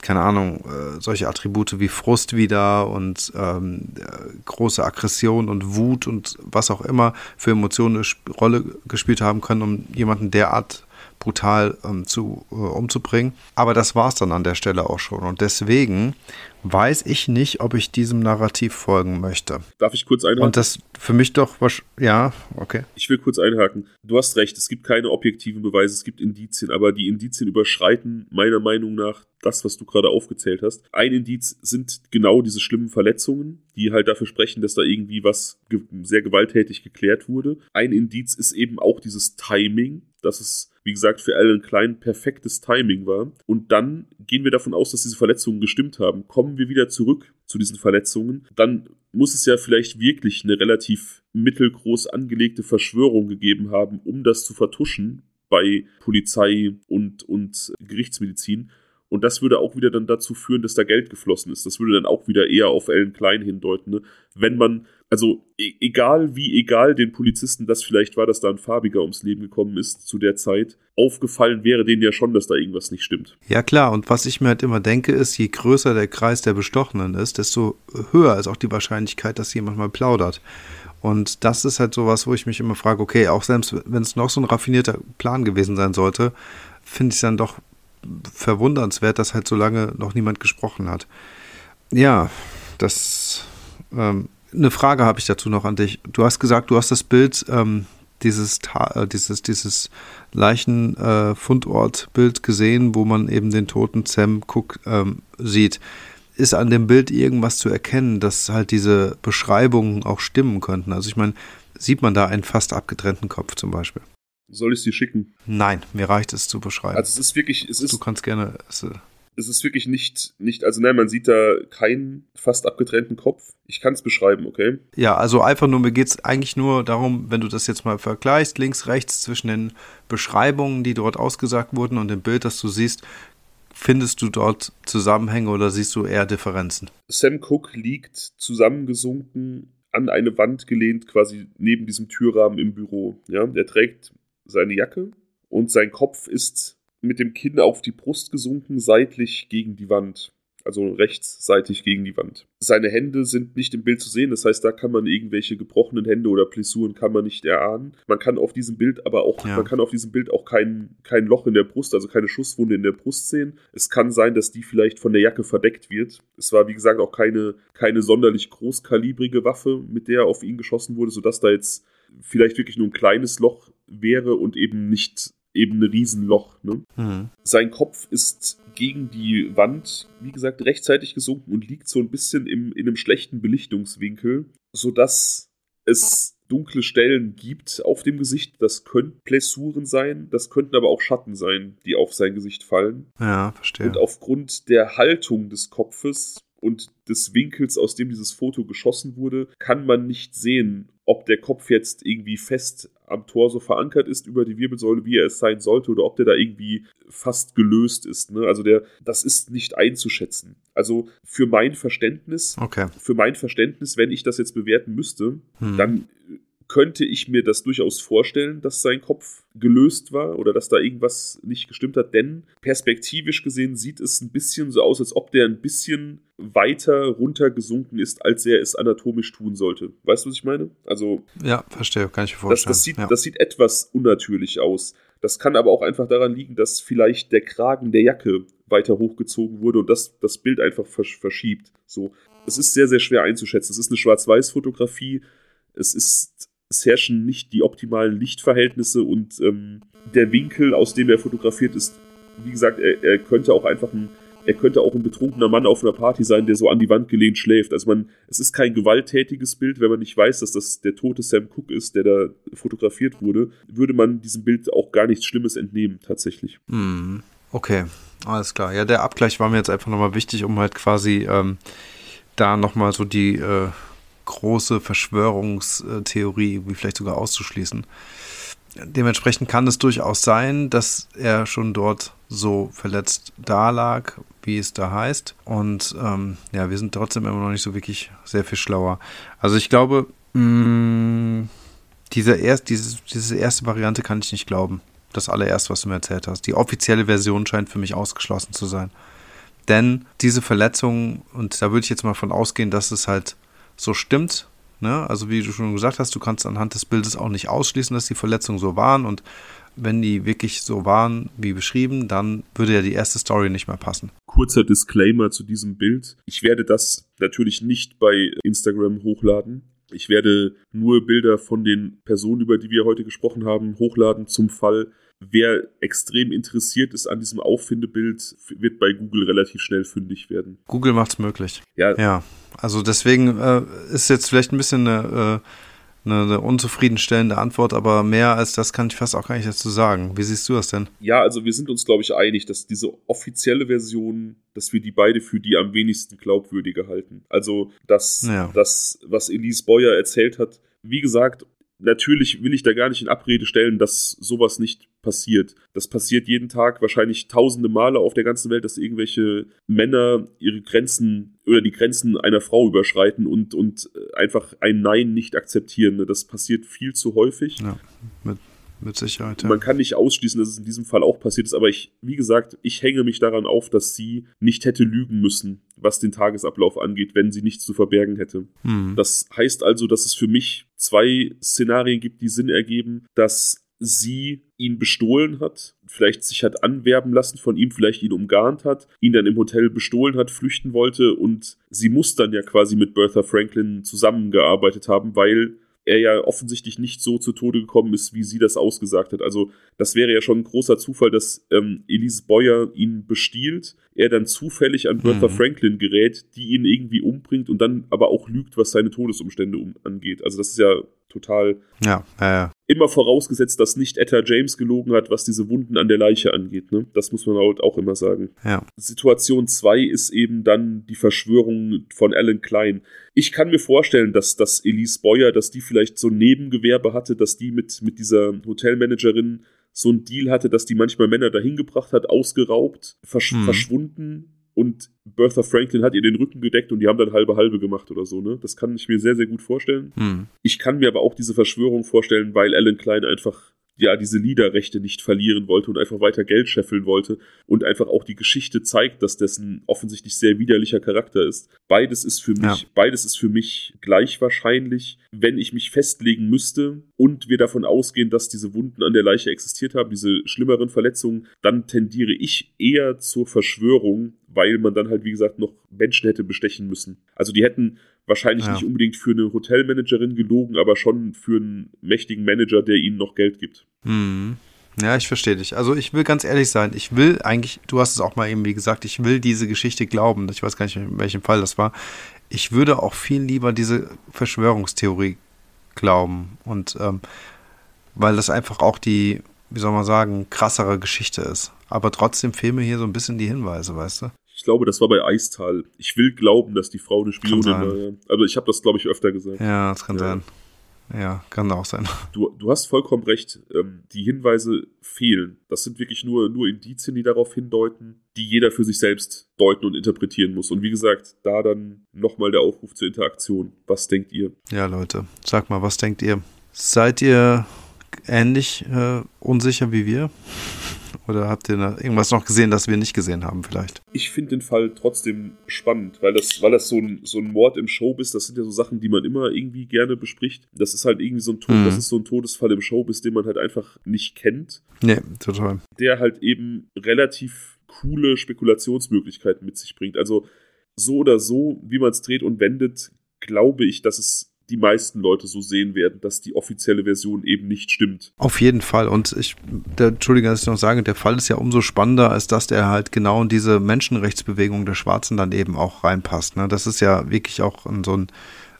keine Ahnung, äh, solche Attribute wie Frust wieder und ähm, äh, große Aggression und Wut und was auch immer für Emotionen eine Rolle gespielt haben können, um jemanden derart brutal ähm, zu, äh, umzubringen. Aber das war es dann an der Stelle auch schon. Und deswegen weiß ich nicht, ob ich diesem Narrativ folgen möchte. Darf ich kurz einhaken? Und das für mich doch, ja, okay. Ich will kurz einhaken. Du hast recht, es gibt keine objektiven Beweise, es gibt Indizien, aber die Indizien überschreiten meiner Meinung nach das, was du gerade aufgezählt hast. Ein Indiz sind genau diese schlimmen Verletzungen, die halt dafür sprechen, dass da irgendwie was ge sehr gewalttätig geklärt wurde. Ein Indiz ist eben auch dieses Timing, dass es, wie gesagt, für Alan Klein perfektes Timing war. Und dann gehen wir davon aus, dass diese Verletzungen gestimmt haben. Kommen wir wieder zurück zu diesen Verletzungen, dann muss es ja vielleicht wirklich eine relativ mittelgroß angelegte Verschwörung gegeben haben, um das zu vertuschen bei Polizei und, und Gerichtsmedizin. Und das würde auch wieder dann dazu führen, dass da Geld geflossen ist. Das würde dann auch wieder eher auf Ellen Klein hindeuten. Ne? Wenn man, also e egal wie egal den Polizisten das vielleicht war, dass da ein Farbiger ums Leben gekommen ist zu der Zeit, aufgefallen wäre denen ja schon, dass da irgendwas nicht stimmt. Ja klar, und was ich mir halt immer denke, ist, je größer der Kreis der Bestochenen ist, desto höher ist auch die Wahrscheinlichkeit, dass jemand mal plaudert. Und das ist halt sowas, wo ich mich immer frage, okay, auch selbst wenn es noch so ein raffinierter Plan gewesen sein sollte, finde ich es dann doch verwundernswert, dass halt so lange noch niemand gesprochen hat. Ja, das. Ähm, eine Frage habe ich dazu noch an dich. Du hast gesagt, du hast das Bild, ähm, dieses, äh, dieses, dieses Leichenfundortbild äh, gesehen, wo man eben den toten Sam Cook ähm, sieht. Ist an dem Bild irgendwas zu erkennen, dass halt diese Beschreibungen auch stimmen könnten? Also ich meine, sieht man da einen fast abgetrennten Kopf zum Beispiel? Soll ich es dir schicken? Nein, mir reicht es zu beschreiben. Also es ist wirklich, es ist. Du kannst gerne. Es, es ist wirklich nicht, nicht, also nein, man sieht da keinen fast abgetrennten Kopf. Ich kann es beschreiben, okay? Ja, also einfach nur, mir geht es eigentlich nur darum, wenn du das jetzt mal vergleichst, links, rechts zwischen den Beschreibungen, die dort ausgesagt wurden und dem Bild, das du siehst, findest du dort Zusammenhänge oder siehst du eher Differenzen? Sam Cook liegt zusammengesunken an eine Wand gelehnt, quasi neben diesem Türrahmen im Büro. Ja, er trägt seine Jacke und sein Kopf ist mit dem Kinn auf die Brust gesunken, seitlich gegen die Wand also rechtsseitig gegen die Wand. Seine Hände sind nicht im Bild zu sehen, das heißt, da kann man irgendwelche gebrochenen Hände oder Plessuren kann man nicht erahnen. Man kann auf diesem Bild aber auch, ja. man kann auf diesem Bild auch kein, kein Loch in der Brust, also keine Schusswunde in der Brust sehen. Es kann sein, dass die vielleicht von der Jacke verdeckt wird. Es war, wie gesagt, auch keine, keine sonderlich großkalibrige Waffe, mit der auf ihn geschossen wurde, sodass da jetzt vielleicht wirklich nur ein kleines Loch wäre und eben nicht eben ein Riesenloch. Ne? Mhm. Sein Kopf ist gegen die Wand, wie gesagt, rechtzeitig gesunken und liegt so ein bisschen im, in einem schlechten Belichtungswinkel, sodass es dunkle Stellen gibt auf dem Gesicht. Das könnten Plessuren sein, das könnten aber auch Schatten sein, die auf sein Gesicht fallen. Ja, verstehe. Und aufgrund der Haltung des Kopfes und des Winkels, aus dem dieses Foto geschossen wurde, kann man nicht sehen, ob der Kopf jetzt irgendwie fest am Torso verankert ist über die Wirbelsäule, wie er es sein sollte, oder ob der da irgendwie fast gelöst ist. Ne? Also der, das ist nicht einzuschätzen. Also für mein Verständnis, okay. für mein Verständnis, wenn ich das jetzt bewerten müsste, hm. dann könnte ich mir das durchaus vorstellen, dass sein Kopf gelöst war oder dass da irgendwas nicht gestimmt hat, denn perspektivisch gesehen sieht es ein bisschen so aus, als ob der ein bisschen weiter runtergesunken ist, als er es anatomisch tun sollte. Weißt du, was ich meine? Also. Ja, verstehe, kann ich mir vorstellen. Das, das sieht, ja. das sieht etwas unnatürlich aus. Das kann aber auch einfach daran liegen, dass vielleicht der Kragen der Jacke weiter hochgezogen wurde und das das Bild einfach verschiebt. So, es ist sehr, sehr schwer einzuschätzen. Es ist eine Schwarz-Weiß-Fotografie. Es ist es herrschen nicht die optimalen Lichtverhältnisse und ähm, der Winkel, aus dem er fotografiert ist, wie gesagt, er, er, könnte auch einfach ein, er könnte auch ein betrunkener Mann auf einer Party sein, der so an die Wand gelehnt schläft. Also man, es ist kein gewalttätiges Bild, wenn man nicht weiß, dass das der tote Sam Cook ist, der da fotografiert wurde, würde man diesem Bild auch gar nichts Schlimmes entnehmen, tatsächlich. Hm, okay, alles klar. Ja, der Abgleich war mir jetzt einfach nochmal wichtig, um halt quasi ähm, da nochmal so die äh, große Verschwörungstheorie wie vielleicht sogar auszuschließen. Dementsprechend kann es durchaus sein, dass er schon dort so verletzt dalag, wie es da heißt. Und ähm, ja, wir sind trotzdem immer noch nicht so wirklich sehr viel schlauer. Also ich glaube, mh, mm, diese, erst, diese, diese erste Variante kann ich nicht glauben. Das allererste, was du mir erzählt hast. Die offizielle Version scheint für mich ausgeschlossen zu sein. Denn diese Verletzung, und da würde ich jetzt mal von ausgehen, dass es halt so stimmt. Ne? Also wie du schon gesagt hast, du kannst anhand des Bildes auch nicht ausschließen, dass die Verletzungen so waren. Und wenn die wirklich so waren, wie beschrieben, dann würde ja die erste Story nicht mehr passen. Kurzer Disclaimer zu diesem Bild. Ich werde das natürlich nicht bei Instagram hochladen. Ich werde nur Bilder von den Personen, über die wir heute gesprochen haben, hochladen zum Fall, wer extrem interessiert ist an diesem Auffindebild, wird bei Google relativ schnell fündig werden. Google macht es möglich. Ja. Ja. Also deswegen äh, ist jetzt vielleicht ein bisschen eine, äh, eine, eine, unzufriedenstellende Antwort, aber mehr als das kann ich fast auch gar nicht dazu sagen. Wie siehst du das denn? Ja, also wir sind uns, glaube ich, einig, dass diese offizielle Version, dass wir die beide für die am wenigsten glaubwürdige halten. Also das, ja. das was Elise Boyer erzählt hat, wie gesagt, natürlich will ich da gar nicht in Abrede stellen, dass sowas nicht passiert. Das passiert jeden Tag wahrscheinlich tausende Male auf der ganzen Welt, dass irgendwelche Männer ihre Grenzen oder die Grenzen einer Frau überschreiten und, und einfach ein Nein nicht akzeptieren. Das passiert viel zu häufig. Ja, mit mit Sicherheit. Ja. Man kann nicht ausschließen, dass es in diesem Fall auch passiert ist, aber ich, wie gesagt, ich hänge mich daran auf, dass sie nicht hätte lügen müssen, was den Tagesablauf angeht, wenn sie nichts zu verbergen hätte. Mhm. Das heißt also, dass es für mich zwei Szenarien gibt, die Sinn ergeben, dass sie ihn bestohlen hat, vielleicht sich hat anwerben lassen von ihm, vielleicht ihn umgarnt hat, ihn dann im Hotel bestohlen hat, flüchten wollte und sie muss dann ja quasi mit Bertha Franklin zusammengearbeitet haben, weil er ja offensichtlich nicht so zu Tode gekommen ist, wie sie das ausgesagt hat. Also das wäre ja schon ein großer Zufall, dass ähm, Elise Boyer ihn bestiehlt, er dann zufällig an Bertha mhm. Franklin gerät, die ihn irgendwie umbringt und dann aber auch lügt, was seine Todesumstände um, angeht. Also das ist ja total ja, äh. Immer vorausgesetzt, dass nicht Etta James gelogen hat, was diese Wunden an der Leiche angeht. Ne? Das muss man halt auch immer sagen. Ja. Situation 2 ist eben dann die Verschwörung von Alan Klein. Ich kann mir vorstellen, dass, dass Elise Boyer, dass die vielleicht so ein Nebengewerbe hatte, dass die mit, mit dieser Hotelmanagerin so einen Deal hatte, dass die manchmal Männer dahin gebracht hat, ausgeraubt, versch hm. verschwunden und Bertha Franklin hat ihr den Rücken gedeckt und die haben dann halbe halbe gemacht oder so, ne? Das kann ich mir sehr, sehr gut vorstellen. Hm. Ich kann mir aber auch diese Verschwörung vorstellen, weil Alan Klein einfach ja diese Liederrechte nicht verlieren wollte und einfach weiter Geld scheffeln wollte und einfach auch die Geschichte zeigt, dass dessen offensichtlich sehr widerlicher Charakter ist. Beides ist für mich, ja. beides ist für mich gleich wahrscheinlich, wenn ich mich festlegen müsste und wir davon ausgehen, dass diese Wunden an der Leiche existiert haben, diese schlimmeren Verletzungen, dann tendiere ich eher zur Verschwörung, weil man dann halt, wie gesagt, noch Menschen hätte bestechen müssen. Also die hätten wahrscheinlich ja. nicht unbedingt für eine Hotelmanagerin gelogen, aber schon für einen mächtigen Manager, der ihnen noch Geld gibt. Mhm. Ja, ich verstehe dich. Also ich will ganz ehrlich sein, ich will eigentlich, du hast es auch mal eben wie gesagt, ich will diese Geschichte glauben. Ich weiß gar nicht, in welchem Fall das war. Ich würde auch viel lieber diese Verschwörungstheorie glauben. Und ähm, weil das einfach auch die, wie soll man sagen, krassere Geschichte ist. Aber trotzdem fehlen mir hier so ein bisschen die Hinweise, weißt du? Ich glaube, das war bei Eistal. Ich will glauben, dass die Frau eine Spionin war. Also ich habe das, glaube ich, öfter gesagt. Ja, das kann ja. sein. Ja, kann auch sein. Du, du hast vollkommen recht. Ähm, die Hinweise fehlen. Das sind wirklich nur, nur Indizien, die darauf hindeuten, die jeder für sich selbst deuten und interpretieren muss. Und wie gesagt, da dann nochmal der Aufruf zur Interaktion. Was denkt ihr? Ja, Leute, sag mal, was denkt ihr? Seid ihr ähnlich äh, unsicher wie wir? Oder habt ihr irgendwas noch gesehen, das wir nicht gesehen haben vielleicht? Ich finde den Fall trotzdem spannend, weil das, weil das so ein, so ein Mord im Showbiz, das sind ja so Sachen, die man immer irgendwie gerne bespricht. Das ist halt irgendwie so ein Tod, mhm. das ist so ein Todesfall im Showbiz, den man halt einfach nicht kennt. Nee, total. Der halt eben relativ coole Spekulationsmöglichkeiten mit sich bringt. Also so oder so, wie man es dreht und wendet, glaube ich, dass es die meisten Leute so sehen werden, dass die offizielle Version eben nicht stimmt. Auf jeden Fall. Und ich, der, Entschuldigung, dass ich noch sage, der Fall ist ja umso spannender, als dass der halt genau in diese Menschenrechtsbewegung der Schwarzen dann eben auch reinpasst. Ne? Das ist ja wirklich auch so ein,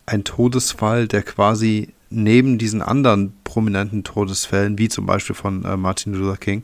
ein Todesfall, der quasi neben diesen anderen prominenten Todesfällen, wie zum Beispiel von äh, Martin Luther King,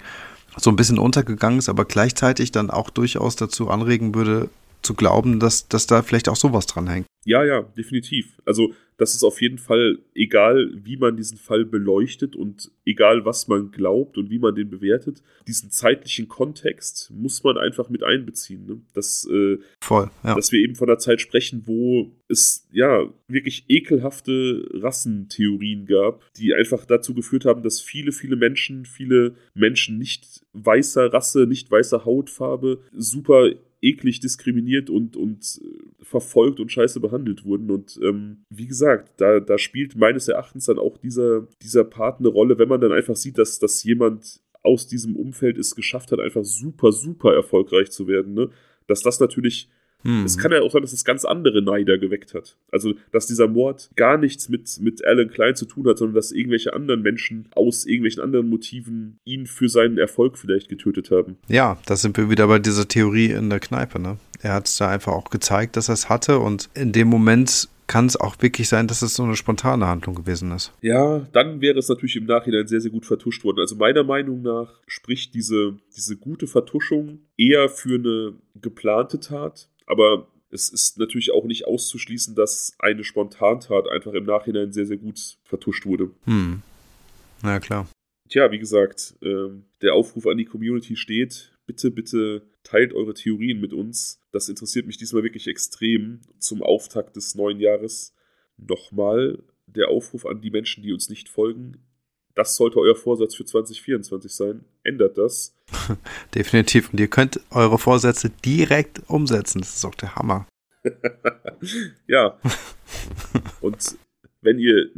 so ein bisschen untergegangen ist, aber gleichzeitig dann auch durchaus dazu anregen würde, zu glauben, dass, dass da vielleicht auch sowas dran hängt. Ja, ja, definitiv. Also das ist auf jeden Fall egal, wie man diesen Fall beleuchtet und egal, was man glaubt und wie man den bewertet, diesen zeitlichen Kontext muss man einfach mit einbeziehen. Ne? Dass, äh, Voll, ja. dass wir eben von einer Zeit sprechen, wo es ja wirklich ekelhafte Rassentheorien gab, die einfach dazu geführt haben, dass viele, viele Menschen, viele Menschen nicht weißer Rasse, nicht weißer Hautfarbe super eklig diskriminiert und, und äh, verfolgt und scheiße behandelt wurden. Und ähm, wie gesagt, da, da spielt meines Erachtens dann auch dieser, dieser Part eine Rolle, wenn man dann einfach sieht, dass, dass jemand aus diesem Umfeld es geschafft hat, einfach super, super erfolgreich zu werden. Ne? Dass das natürlich hm. Es kann ja auch sein, dass es ganz andere Neider geweckt hat. Also, dass dieser Mord gar nichts mit, mit Alan Klein zu tun hat, sondern dass irgendwelche anderen Menschen aus irgendwelchen anderen Motiven ihn für seinen Erfolg vielleicht getötet haben. Ja, da sind wir wieder bei dieser Theorie in der Kneipe, ne? Er hat es da einfach auch gezeigt, dass er es hatte und in dem Moment kann es auch wirklich sein, dass es so eine spontane Handlung gewesen ist. Ja, dann wäre es natürlich im Nachhinein sehr, sehr gut vertuscht worden. Also meiner Meinung nach spricht diese, diese gute Vertuschung eher für eine geplante Tat, aber es ist natürlich auch nicht auszuschließen, dass eine Spontantat einfach im Nachhinein sehr, sehr gut vertuscht wurde. Hm. Na klar. Tja, wie gesagt, äh, der Aufruf an die Community steht. Bitte, bitte teilt eure Theorien mit uns. Das interessiert mich diesmal wirklich extrem. Zum Auftakt des neuen Jahres nochmal der Aufruf an die Menschen, die uns nicht folgen. Das sollte euer Vorsatz für 2024 sein. Ändert das. Definitiv. Und ihr könnt eure Vorsätze direkt umsetzen. Das ist auch der Hammer. ja. Und wenn ihr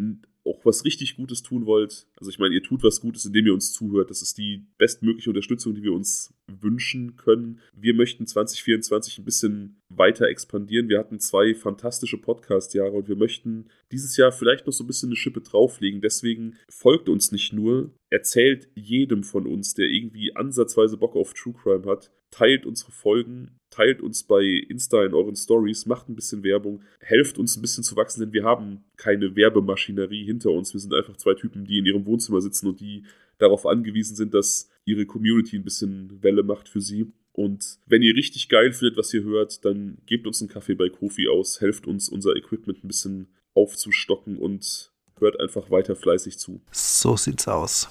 auch was richtig Gutes tun wollt, also ich meine, ihr tut was Gutes, indem ihr uns zuhört. Das ist die bestmögliche Unterstützung, die wir uns wünschen können. Wir möchten 2024 ein bisschen weiter expandieren. Wir hatten zwei fantastische Podcast-Jahre und wir möchten dieses Jahr vielleicht noch so ein bisschen eine Schippe drauflegen. Deswegen folgt uns nicht nur, erzählt jedem von uns, der irgendwie ansatzweise Bock auf True Crime hat, teilt unsere Folgen, teilt uns bei Insta in euren Stories, macht ein bisschen Werbung, helft uns ein bisschen zu wachsen, denn wir haben keine Werbemaschinerie hinter uns. Wir sind einfach zwei Typen, die in ihrem Wohnzimmer sitzen und die darauf angewiesen sind, dass ihre Community ein bisschen Welle macht für sie. Und wenn ihr richtig geil findet, was ihr hört, dann gebt uns einen Kaffee bei Kofi aus, helft uns, unser Equipment ein bisschen aufzustocken und hört einfach weiter fleißig zu. So sieht's aus.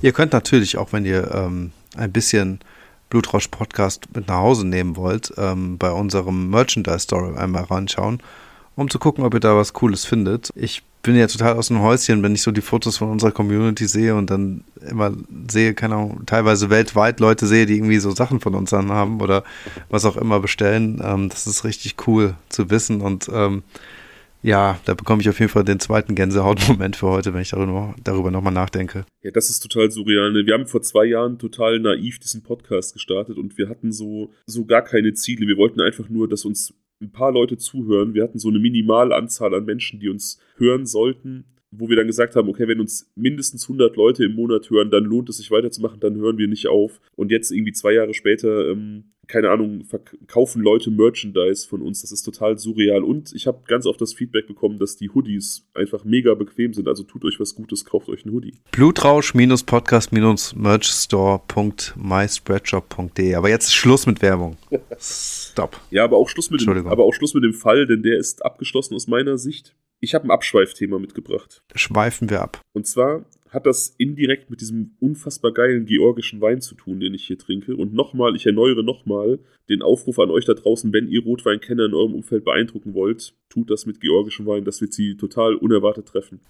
Ihr könnt natürlich auch, wenn ihr ähm, ein bisschen Blutrausch-Podcast mit nach Hause nehmen wollt, ähm, bei unserem Merchandise-Store einmal reinschauen, um zu gucken, ob ihr da was Cooles findet. Ich bin ja total aus dem Häuschen, wenn ich so die Fotos von unserer Community sehe und dann immer sehe, keine Ahnung, teilweise weltweit Leute sehe, die irgendwie so Sachen von uns anhaben oder was auch immer bestellen. Ähm, das ist richtig cool zu wissen und ähm, ja, da bekomme ich auf jeden Fall den zweiten Gänsehautmoment für heute, wenn ich darüber, darüber nochmal nachdenke. Ja, das ist total surreal. Ne? Wir haben vor zwei Jahren total naiv diesen Podcast gestartet und wir hatten so, so gar keine Ziele. Wir wollten einfach nur, dass uns ein paar Leute zuhören. Wir hatten so eine Minimalanzahl an Menschen, die uns hören sollten, wo wir dann gesagt haben, okay, wenn uns mindestens 100 Leute im Monat hören, dann lohnt es sich weiterzumachen, dann hören wir nicht auf. Und jetzt irgendwie zwei Jahre später, ähm, keine Ahnung, verkaufen Leute Merchandise von uns. Das ist total surreal. Und ich habe ganz oft das Feedback bekommen, dass die Hoodies einfach mega bequem sind. Also tut euch was Gutes, kauft euch einen Hoodie. Blutrausch-podcast-merchstore.myspreadshop.de Aber jetzt Schluss mit Werbung. Stop. Ja, aber auch Schluss mit dem, aber auch Schluss mit dem Fall, denn der ist abgeschlossen aus meiner Sicht. Ich habe ein Abschweifthema mitgebracht. Schweifen wir ab. Und zwar hat das indirekt mit diesem unfassbar geilen georgischen Wein zu tun, den ich hier trinke. Und nochmal, ich erneuere nochmal den Aufruf an euch da draußen, wenn ihr Rotweinkenner in eurem Umfeld beeindrucken wollt, tut das mit georgischem Wein, das wird sie total unerwartet treffen.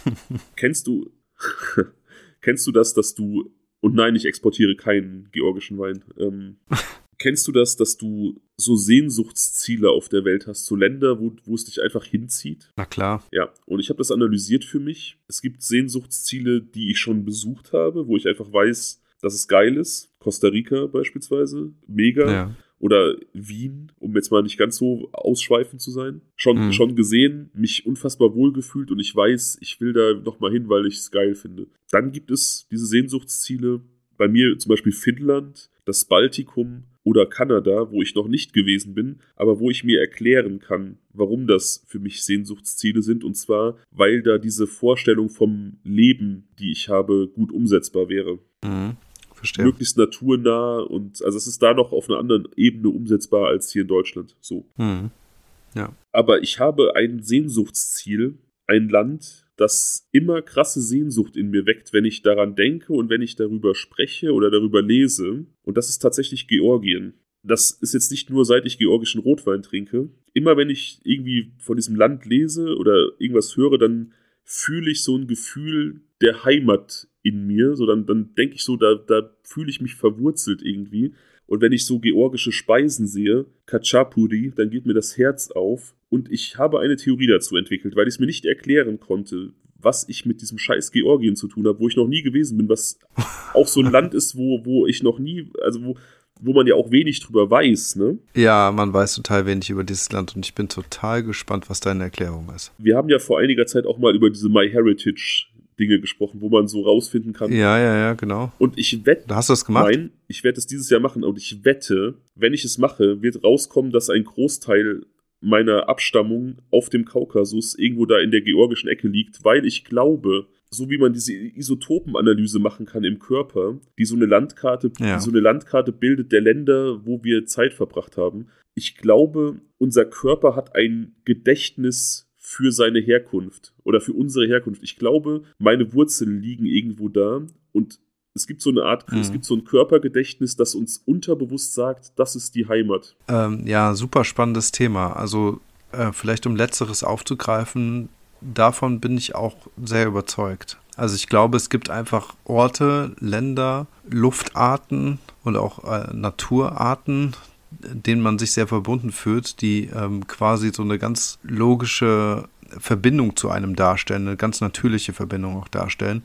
kennst du, kennst du das, dass du, und nein, ich exportiere keinen georgischen Wein, ähm, Kennst du das, dass du so Sehnsuchtsziele auf der Welt hast, so Länder, wo, wo es dich einfach hinzieht? Na klar. Ja, und ich habe das analysiert für mich. Es gibt Sehnsuchtsziele, die ich schon besucht habe, wo ich einfach weiß, dass es geil ist. Costa Rica beispielsweise, mega. Ja. Oder Wien, um jetzt mal nicht ganz so ausschweifend zu sein. Schon, mhm. schon gesehen, mich unfassbar wohlgefühlt und ich weiß, ich will da nochmal hin, weil ich es geil finde. Dann gibt es diese Sehnsuchtsziele, bei mir zum Beispiel Finnland, das Baltikum oder Kanada, wo ich noch nicht gewesen bin, aber wo ich mir erklären kann, warum das für mich Sehnsuchtsziele sind. Und zwar, weil da diese Vorstellung vom Leben, die ich habe, gut umsetzbar wäre. Mhm. Verstehe. Möglichst naturnah und also es ist da noch auf einer anderen Ebene umsetzbar als hier in Deutschland. So. Mhm. Ja. Aber ich habe ein Sehnsuchtsziel, ein Land, das immer krasse Sehnsucht in mir weckt, wenn ich daran denke und wenn ich darüber spreche oder darüber lese. Und das ist tatsächlich Georgien. Das ist jetzt nicht nur, seit ich georgischen Rotwein trinke. Immer wenn ich irgendwie von diesem Land lese oder irgendwas höre, dann fühle ich so ein Gefühl der Heimat in mir. So dann, dann denke ich so, da, da fühle ich mich verwurzelt irgendwie. Und wenn ich so georgische Speisen sehe, Kachapuri, dann geht mir das Herz auf. Und ich habe eine Theorie dazu entwickelt, weil ich es mir nicht erklären konnte, was ich mit diesem scheiß Georgien zu tun habe, wo ich noch nie gewesen bin, was auch so ein Land ist, wo, wo ich noch nie, also wo, wo man ja auch wenig drüber weiß, ne? Ja, man weiß total wenig über dieses Land und ich bin total gespannt, was deine Erklärung ist. Wir haben ja vor einiger Zeit auch mal über diese MyHeritage Dinge gesprochen, wo man so rausfinden kann. Ja, ja, ja, genau. Und ich wette. Hast du das gemacht? Nein, ich werde es dieses Jahr machen und ich wette, wenn ich es mache, wird rauskommen, dass ein Großteil meiner Abstammung auf dem Kaukasus irgendwo da in der georgischen Ecke liegt, weil ich glaube, so wie man diese Isotopenanalyse machen kann im Körper, die so eine Landkarte, ja. die so eine Landkarte bildet der Länder, wo wir Zeit verbracht haben. Ich glaube, unser Körper hat ein Gedächtnis für seine Herkunft oder für unsere Herkunft. Ich glaube, meine Wurzeln liegen irgendwo da und es gibt so eine Art, mhm. es gibt so ein Körpergedächtnis, das uns unterbewusst sagt, das ist die Heimat. Ähm, ja, super spannendes Thema. Also äh, vielleicht um letzteres aufzugreifen, davon bin ich auch sehr überzeugt. Also ich glaube, es gibt einfach Orte, Länder, Luftarten und auch äh, Naturarten, denen man sich sehr verbunden fühlt, die ähm, quasi so eine ganz logische Verbindung zu einem darstellen, eine ganz natürliche Verbindung auch darstellen.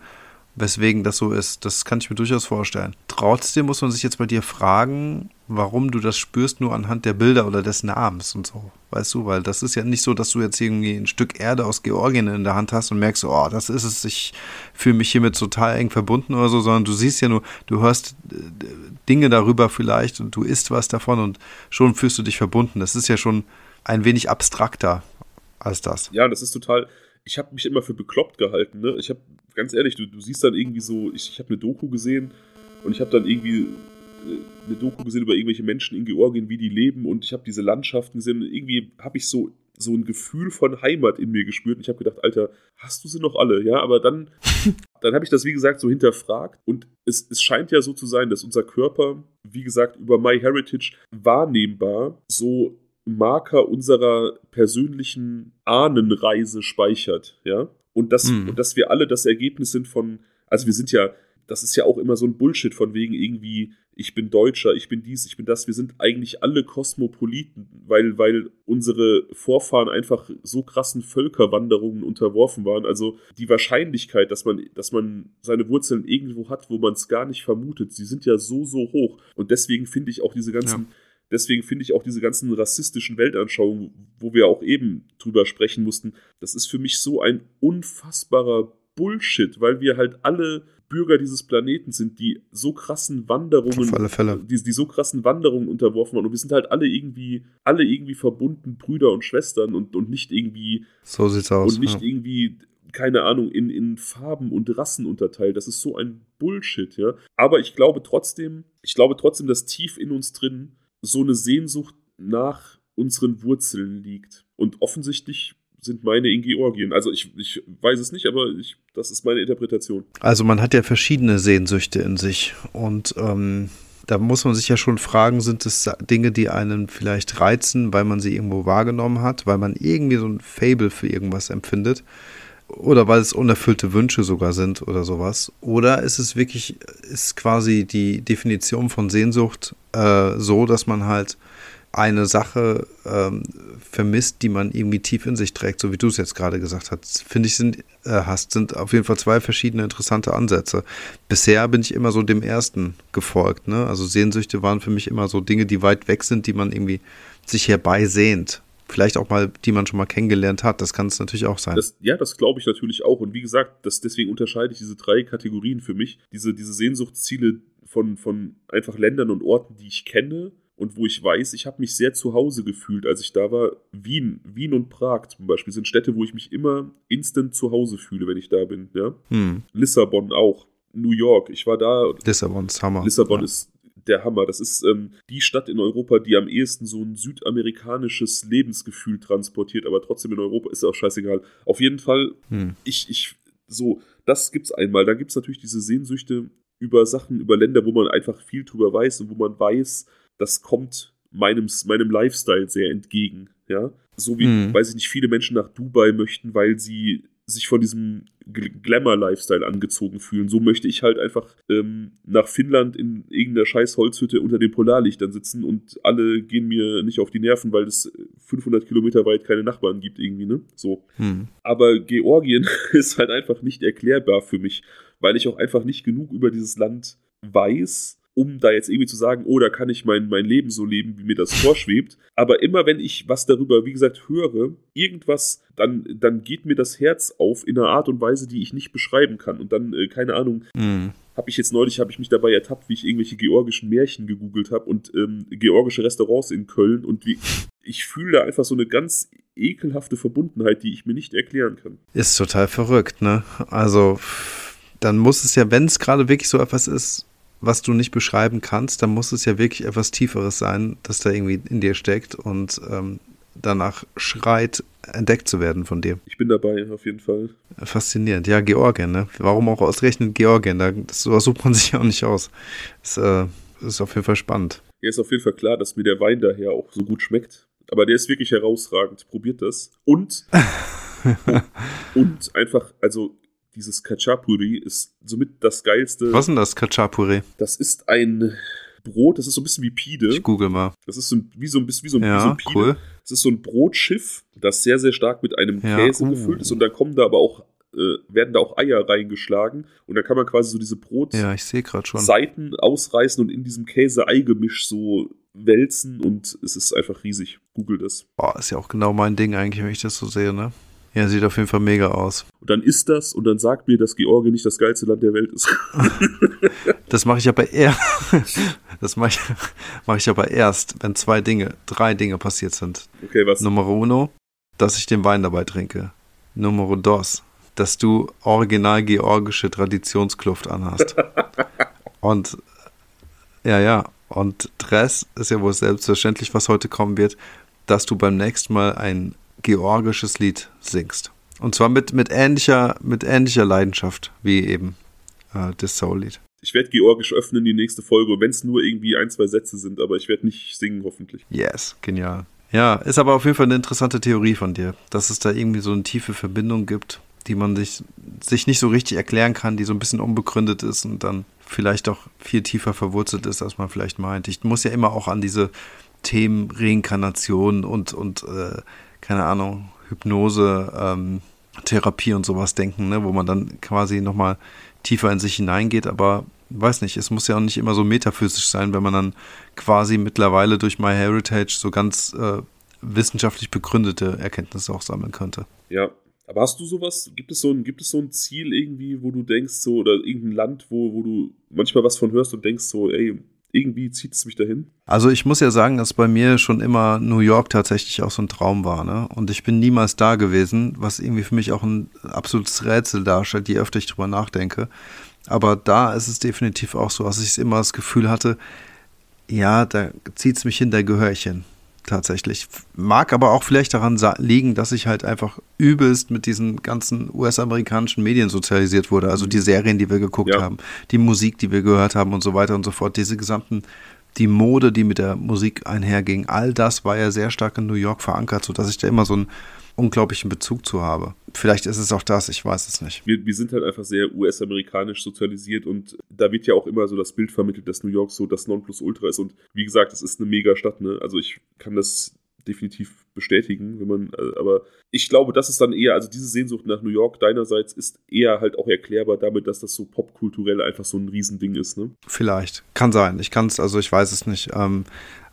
Weswegen das so ist, das kann ich mir durchaus vorstellen. Trotzdem muss man sich jetzt bei dir fragen, warum du das spürst, nur anhand der Bilder oder des Namens und so. Weißt du, weil das ist ja nicht so, dass du jetzt irgendwie ein Stück Erde aus Georgien in der Hand hast und merkst, oh, das ist es, ich fühle mich hiermit total eng verbunden oder so, sondern du siehst ja nur, du hörst äh, Dinge darüber vielleicht und du isst was davon und schon fühlst du dich verbunden. Das ist ja schon ein wenig abstrakter als das. Ja, das ist total, ich habe mich immer für bekloppt gehalten. Ne? Ich habe, ganz ehrlich, du, du siehst dann irgendwie so, ich, ich habe eine Doku gesehen und ich habe dann irgendwie eine Doku gesehen über irgendwelche Menschen in Georgien, wie die leben und ich habe diese Landschaften gesehen. Und irgendwie habe ich so, so ein Gefühl von Heimat in mir gespürt und ich habe gedacht, Alter, hast du sie noch alle? Ja, aber dann Dann habe ich das, wie gesagt, so hinterfragt und es, es scheint ja so zu sein, dass unser Körper, wie gesagt, über MyHeritage wahrnehmbar so Marker unserer persönlichen Ahnenreise speichert, ja. Und dass, mhm. und dass wir alle das Ergebnis sind von, also wir sind ja, das ist ja auch immer so ein Bullshit von wegen irgendwie, ich bin Deutscher, ich bin dies, ich bin das. Wir sind eigentlich alle Kosmopoliten, weil, weil unsere Vorfahren einfach so krassen Völkerwanderungen unterworfen waren. Also die Wahrscheinlichkeit, dass man, dass man seine Wurzeln irgendwo hat, wo man es gar nicht vermutet, sie sind ja so, so hoch. Und deswegen finde ich auch diese ganzen. Ja. Deswegen finde ich auch diese ganzen rassistischen Weltanschauungen, wo wir auch eben drüber sprechen mussten, das ist für mich so ein unfassbarer Bullshit, weil wir halt alle Bürger dieses Planeten sind, die so krassen Wanderungen. Die, die so krassen Wanderungen unterworfen waren. Und wir sind halt alle irgendwie, alle irgendwie verbunden, Brüder und Schwestern und, und nicht irgendwie. So sieht's aus. Und nicht ja. irgendwie keine Ahnung, in, in Farben und Rassen unterteilt. Das ist so ein Bullshit, ja. Aber ich glaube trotzdem, ich glaube trotzdem, dass tief in uns drin so eine Sehnsucht nach unseren Wurzeln liegt. Und offensichtlich sind meine in Georgien. Also ich, ich weiß es nicht, aber ich, das ist meine Interpretation. Also man hat ja verschiedene Sehnsüchte in sich und ähm, da muss man sich ja schon fragen, sind es Dinge, die einen vielleicht reizen, weil man sie irgendwo wahrgenommen hat, weil man irgendwie so ein Fable für irgendwas empfindet oder weil es unerfüllte Wünsche sogar sind oder sowas. Oder ist es wirklich, ist quasi die Definition von Sehnsucht äh, so, dass man halt eine Sache ähm, vermisst, die man irgendwie tief in sich trägt, so wie du es jetzt gerade gesagt hast, finde ich, sind, äh, hast, sind auf jeden Fall zwei verschiedene interessante Ansätze. Bisher bin ich immer so dem ersten gefolgt, ne? Also Sehnsüchte waren für mich immer so Dinge, die weit weg sind, die man irgendwie sich herbeisehnt. Vielleicht auch mal, die man schon mal kennengelernt hat. Das kann es natürlich auch sein. Das, ja, das glaube ich natürlich auch. Und wie gesagt, das, deswegen unterscheide ich diese drei Kategorien für mich. Diese, diese Sehnsuchtsziele von, von einfach Ländern und Orten, die ich kenne, und wo ich weiß, ich habe mich sehr zu Hause gefühlt, als ich da war. Wien, Wien und Prag zum Beispiel sind Städte, wo ich mich immer instant zu Hause fühle, wenn ich da bin. Ja? Hm. Lissabon auch. New York, ich war da. Lissabon ist Hammer. Lissabon ja. ist der Hammer. Das ist ähm, die Stadt in Europa, die am ehesten so ein südamerikanisches Lebensgefühl transportiert, aber trotzdem in Europa ist auch scheißegal. Auf jeden Fall, hm. ich, ich, so, das gibt's einmal. Da gibt's natürlich diese Sehnsüchte über Sachen, über Länder, wo man einfach viel drüber weiß und wo man weiß, das kommt meinem, meinem Lifestyle sehr entgegen. Ja? So wie, mhm. weiß ich nicht, viele Menschen nach Dubai möchten, weil sie sich von diesem Glamour-Lifestyle angezogen fühlen. So möchte ich halt einfach ähm, nach Finnland in irgendeiner scheiß Holzhütte unter den Polarlichtern sitzen und alle gehen mir nicht auf die Nerven, weil es 500 Kilometer weit keine Nachbarn gibt irgendwie, ne? So. Hm. Aber Georgien ist halt einfach nicht erklärbar für mich, weil ich auch einfach nicht genug über dieses Land weiß, um da jetzt irgendwie zu sagen, oh, da kann ich mein, mein Leben so leben, wie mir das vorschwebt. Aber immer wenn ich was darüber, wie gesagt, höre, irgendwas, dann, dann geht mir das Herz auf in einer Art und Weise, die ich nicht beschreiben kann. Und dann, äh, keine Ahnung, mhm. habe ich jetzt neulich, habe ich mich dabei ertappt, wie ich irgendwelche georgischen Märchen gegoogelt habe und ähm, georgische Restaurants in Köln und wie, ich fühle da einfach so eine ganz ekelhafte Verbundenheit, die ich mir nicht erklären kann. Ist total verrückt, ne? Also, dann muss es ja, wenn es gerade wirklich so etwas ist, was du nicht beschreiben kannst, dann muss es ja wirklich etwas Tieferes sein, das da irgendwie in dir steckt und ähm, danach schreit, entdeckt zu werden von dir. Ich bin dabei, auf jeden Fall. Faszinierend. Ja, Georgien, ne? Warum auch ausgerechnet Georgien? Da, das, sowas sucht man sich auch nicht aus. Das äh, ist auf jeden Fall spannend. Ja, ist auf jeden Fall klar, dass mir der Wein daher auch so gut schmeckt. Aber der ist wirklich herausragend. Probiert das. Und, und, und einfach, also dieses Kachapuri ist somit das geilste. Was ist denn das Kachapuri? Das ist ein Brot, das ist so ein bisschen wie Pide. Ich google mal. Das ist so, wie so ein bisschen wie so, ja, wie so ein Pide. Cool. Das ist so ein Brotschiff, das sehr, sehr stark mit einem ja, Käse uh. gefüllt ist und da kommen da aber auch äh, werden da auch Eier reingeschlagen und dann kann man quasi so diese Brot ja, ausreißen und in diesem Käse-Ei-Gemisch so wälzen und es ist einfach riesig. Google das. Boah, ist ja auch genau mein Ding eigentlich, wenn ich das so sehe, ne? Ja, sieht auf jeden Fall mega aus. Und dann ist das und dann sagt mir, dass Georgien nicht das geilste Land der Welt ist. das mache ich aber eher. Das mache ich, mach ich aber erst, wenn zwei Dinge, drei Dinge passiert sind. Okay, was? Nummer uno, dass ich den Wein dabei trinke. Nummer dos, dass du original georgische Traditionskluft anhast. und ja, ja. Und Dress ist ja wohl selbstverständlich, was heute kommen wird, dass du beim nächsten Mal ein georgisches Lied singst. Und zwar mit, mit, ähnlicher, mit ähnlicher Leidenschaft wie eben äh, das Soul-Lied. Ich werde Georgisch öffnen die nächste Folge, wenn es nur irgendwie ein, zwei Sätze sind, aber ich werde nicht singen, hoffentlich. Yes, genial. Ja, ist aber auf jeden Fall eine interessante Theorie von dir, dass es da irgendwie so eine tiefe Verbindung gibt, die man sich, sich nicht so richtig erklären kann, die so ein bisschen unbegründet ist und dann vielleicht auch viel tiefer verwurzelt ist, als man vielleicht meint. Ich muss ja immer auch an diese Themen Reinkarnation und, und äh, keine Ahnung, Hypnose, ähm, Therapie und sowas denken, ne, wo man dann quasi nochmal tiefer in sich hineingeht, aber weiß nicht, es muss ja auch nicht immer so metaphysisch sein, wenn man dann quasi mittlerweile durch MyHeritage so ganz äh, wissenschaftlich begründete Erkenntnisse auch sammeln könnte. Ja, aber hast du sowas, gibt es so ein, gibt es so ein Ziel irgendwie, wo du denkst, so, oder irgendein Land, wo, wo du manchmal was von hörst und denkst, so, ey, irgendwie zieht es mich dahin? Also ich muss ja sagen, dass bei mir schon immer New York tatsächlich auch so ein Traum war, ne? Und ich bin niemals da gewesen, was irgendwie für mich auch ein absolutes Rätsel darstellt, je öfter ich drüber nachdenke. Aber da ist es definitiv auch so, dass ich immer das Gefühl hatte, ja, da zieht es mich hin, da gehöre ich hin tatsächlich. Mag aber auch vielleicht daran liegen, dass ich halt einfach übelst mit diesen ganzen US-amerikanischen Medien sozialisiert wurde. Also die Serien, die wir geguckt ja. haben, die Musik, die wir gehört haben und so weiter und so fort. Diese gesamten, die Mode, die mit der Musik einherging, all das war ja sehr stark in New York verankert, sodass ich da immer so ein unglaublichen Bezug zu habe. Vielleicht ist es auch das, ich weiß es nicht. Wir, wir sind halt einfach sehr US-amerikanisch sozialisiert und da wird ja auch immer so das Bild vermittelt, dass New York so das Nonplusultra ist. Und wie gesagt, es ist eine Mega-Stadt, ne? Also ich kann das definitiv bestätigen, wenn man, äh, aber ich glaube, das ist dann eher, also diese Sehnsucht nach New York deinerseits ist eher halt auch erklärbar damit, dass das so popkulturell einfach so ein Riesending ist, ne? Vielleicht. Kann sein. Ich kann es, also ich weiß es nicht. Ähm,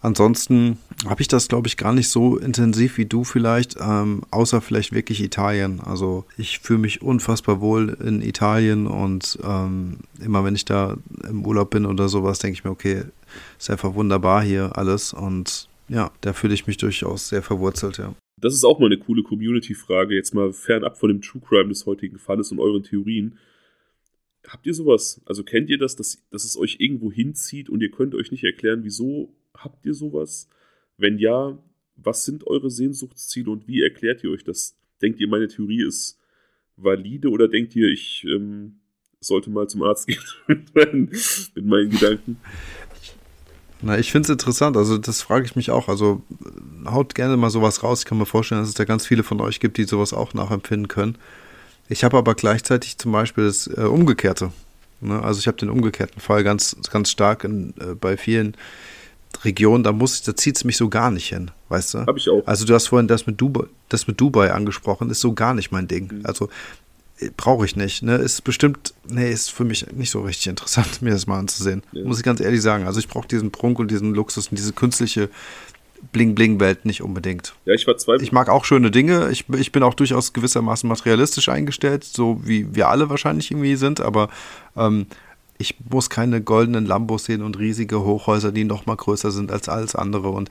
Ansonsten habe ich das, glaube ich, gar nicht so intensiv wie du vielleicht, ähm, außer vielleicht wirklich Italien. Also ich fühle mich unfassbar wohl in Italien und ähm, immer wenn ich da im Urlaub bin oder sowas, denke ich mir, okay, ist einfach wunderbar hier alles und ja, da fühle ich mich durchaus sehr verwurzelt, ja. Das ist auch mal eine coole Community-Frage, jetzt mal fernab von dem True Crime des heutigen Falles und euren Theorien. Habt ihr sowas? Also kennt ihr das, dass, dass es euch irgendwo hinzieht und ihr könnt euch nicht erklären, wieso Habt ihr sowas? Wenn ja, was sind eure Sehnsuchtsziele und wie erklärt ihr euch das? Denkt ihr, meine Theorie ist valide oder denkt ihr, ich ähm, sollte mal zum Arzt gehen mit, meinen, mit meinen Gedanken? Na, ich finde es interessant. Also, das frage ich mich auch. Also, haut gerne mal sowas raus. Ich kann mir vorstellen, dass es da ganz viele von euch gibt, die sowas auch nachempfinden können. Ich habe aber gleichzeitig zum Beispiel das äh, Umgekehrte. Ne? Also, ich habe den umgekehrten Fall ganz, ganz stark in, äh, bei vielen Region, da muss, da zieht es mich so gar nicht hin, weißt du? Hab ich auch. Also du hast vorhin das mit Dubai, das mit Dubai angesprochen, ist so gar nicht mein Ding. Mhm. Also äh, brauche ich nicht. Ne? Ist bestimmt, nee, ist für mich nicht so richtig interessant, mir das mal anzusehen. Ja. Muss ich ganz ehrlich sagen. Also ich brauche diesen Prunk und diesen Luxus und diese künstliche Bling-Bling-Welt nicht unbedingt. Ja, ich war zwei. Ich mag auch schöne Dinge. Ich, ich bin auch durchaus gewissermaßen materialistisch eingestellt, so wie wir alle wahrscheinlich irgendwie sind, aber ähm, ich muss keine goldenen Lambos sehen und riesige Hochhäuser, die noch mal größer sind als alles andere. Und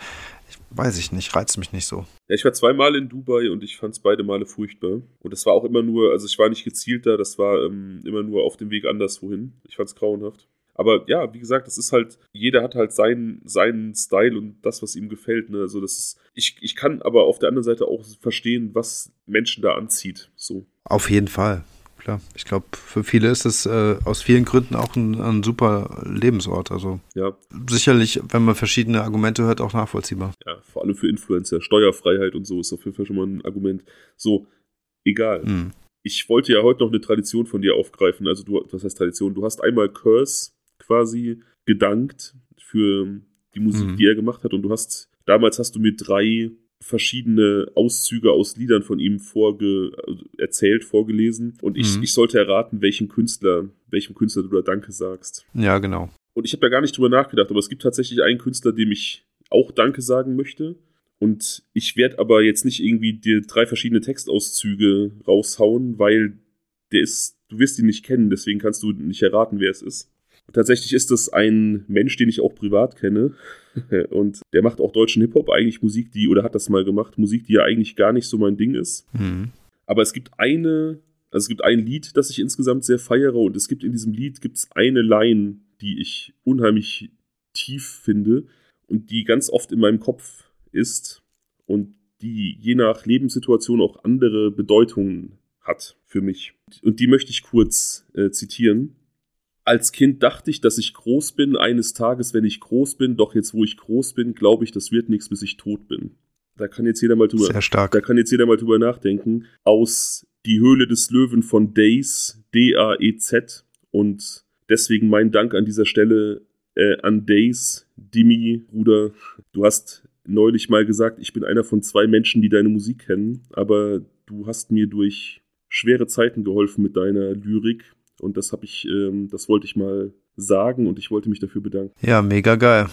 ich, weiß ich nicht, reizt mich nicht so. Ja, ich war zweimal in Dubai und ich fand es beide Male furchtbar. Und es war auch immer nur, also ich war nicht gezielt da, das war ähm, immer nur auf dem Weg anderswohin. Ich fand es grauenhaft. Aber ja, wie gesagt, das ist halt, jeder hat halt seinen, seinen Style und das, was ihm gefällt. Ne? Also das ist, ich, ich kann aber auf der anderen Seite auch verstehen, was Menschen da anzieht. So. Auf jeden Fall klar. Ich glaube, für viele ist es äh, aus vielen Gründen auch ein, ein, super Lebensort. Also ja. sicherlich, wenn man verschiedene Argumente hört, auch nachvollziehbar. Ja, vor allem für Influencer. Steuerfreiheit und so ist auf jeden Fall schon mal ein Argument. So, egal. Mhm. Ich wollte ja heute noch eine Tradition von dir aufgreifen. Also du, was heißt Tradition? Du hast einmal Curse quasi gedankt für die Musik, mhm. die er gemacht hat und du hast, damals hast du mir drei verschiedene Auszüge aus Liedern von ihm vorge erzählt, vorgelesen. Und ich, mhm. ich sollte erraten, welchen Künstler, welchem Künstler du da Danke sagst. Ja, genau. Und ich habe da gar nicht drüber nachgedacht, aber es gibt tatsächlich einen Künstler, dem ich auch Danke sagen möchte. Und ich werde aber jetzt nicht irgendwie dir drei verschiedene Textauszüge raushauen, weil der ist, du wirst ihn nicht kennen, deswegen kannst du nicht erraten, wer es ist. Tatsächlich ist es ein Mensch, den ich auch privat kenne. Und der macht auch deutschen Hip-Hop, eigentlich Musik, die, oder hat das mal gemacht, Musik, die ja eigentlich gar nicht so mein Ding ist. Mhm. Aber es gibt eine, also es gibt ein Lied, das ich insgesamt sehr feiere und es gibt in diesem Lied gibt's eine Line, die ich unheimlich tief finde und die ganz oft in meinem Kopf ist und die je nach Lebenssituation auch andere Bedeutungen hat für mich. Und die möchte ich kurz äh, zitieren. Als Kind dachte ich, dass ich groß bin, eines Tages, wenn ich groß bin, doch jetzt, wo ich groß bin, glaube ich, das wird nichts, bis ich tot bin. Da kann jetzt jeder mal drüber, Sehr stark. Da kann jetzt jeder mal drüber nachdenken. Aus Die Höhle des Löwen von Days, D-A-E-Z. Und deswegen mein Dank an dieser Stelle äh, an Days, Dimi, Bruder. Du hast neulich mal gesagt, ich bin einer von zwei Menschen, die deine Musik kennen, aber du hast mir durch schwere Zeiten geholfen mit deiner Lyrik und das habe ich, ähm, das wollte ich mal sagen und ich wollte mich dafür bedanken. Ja, mega geil.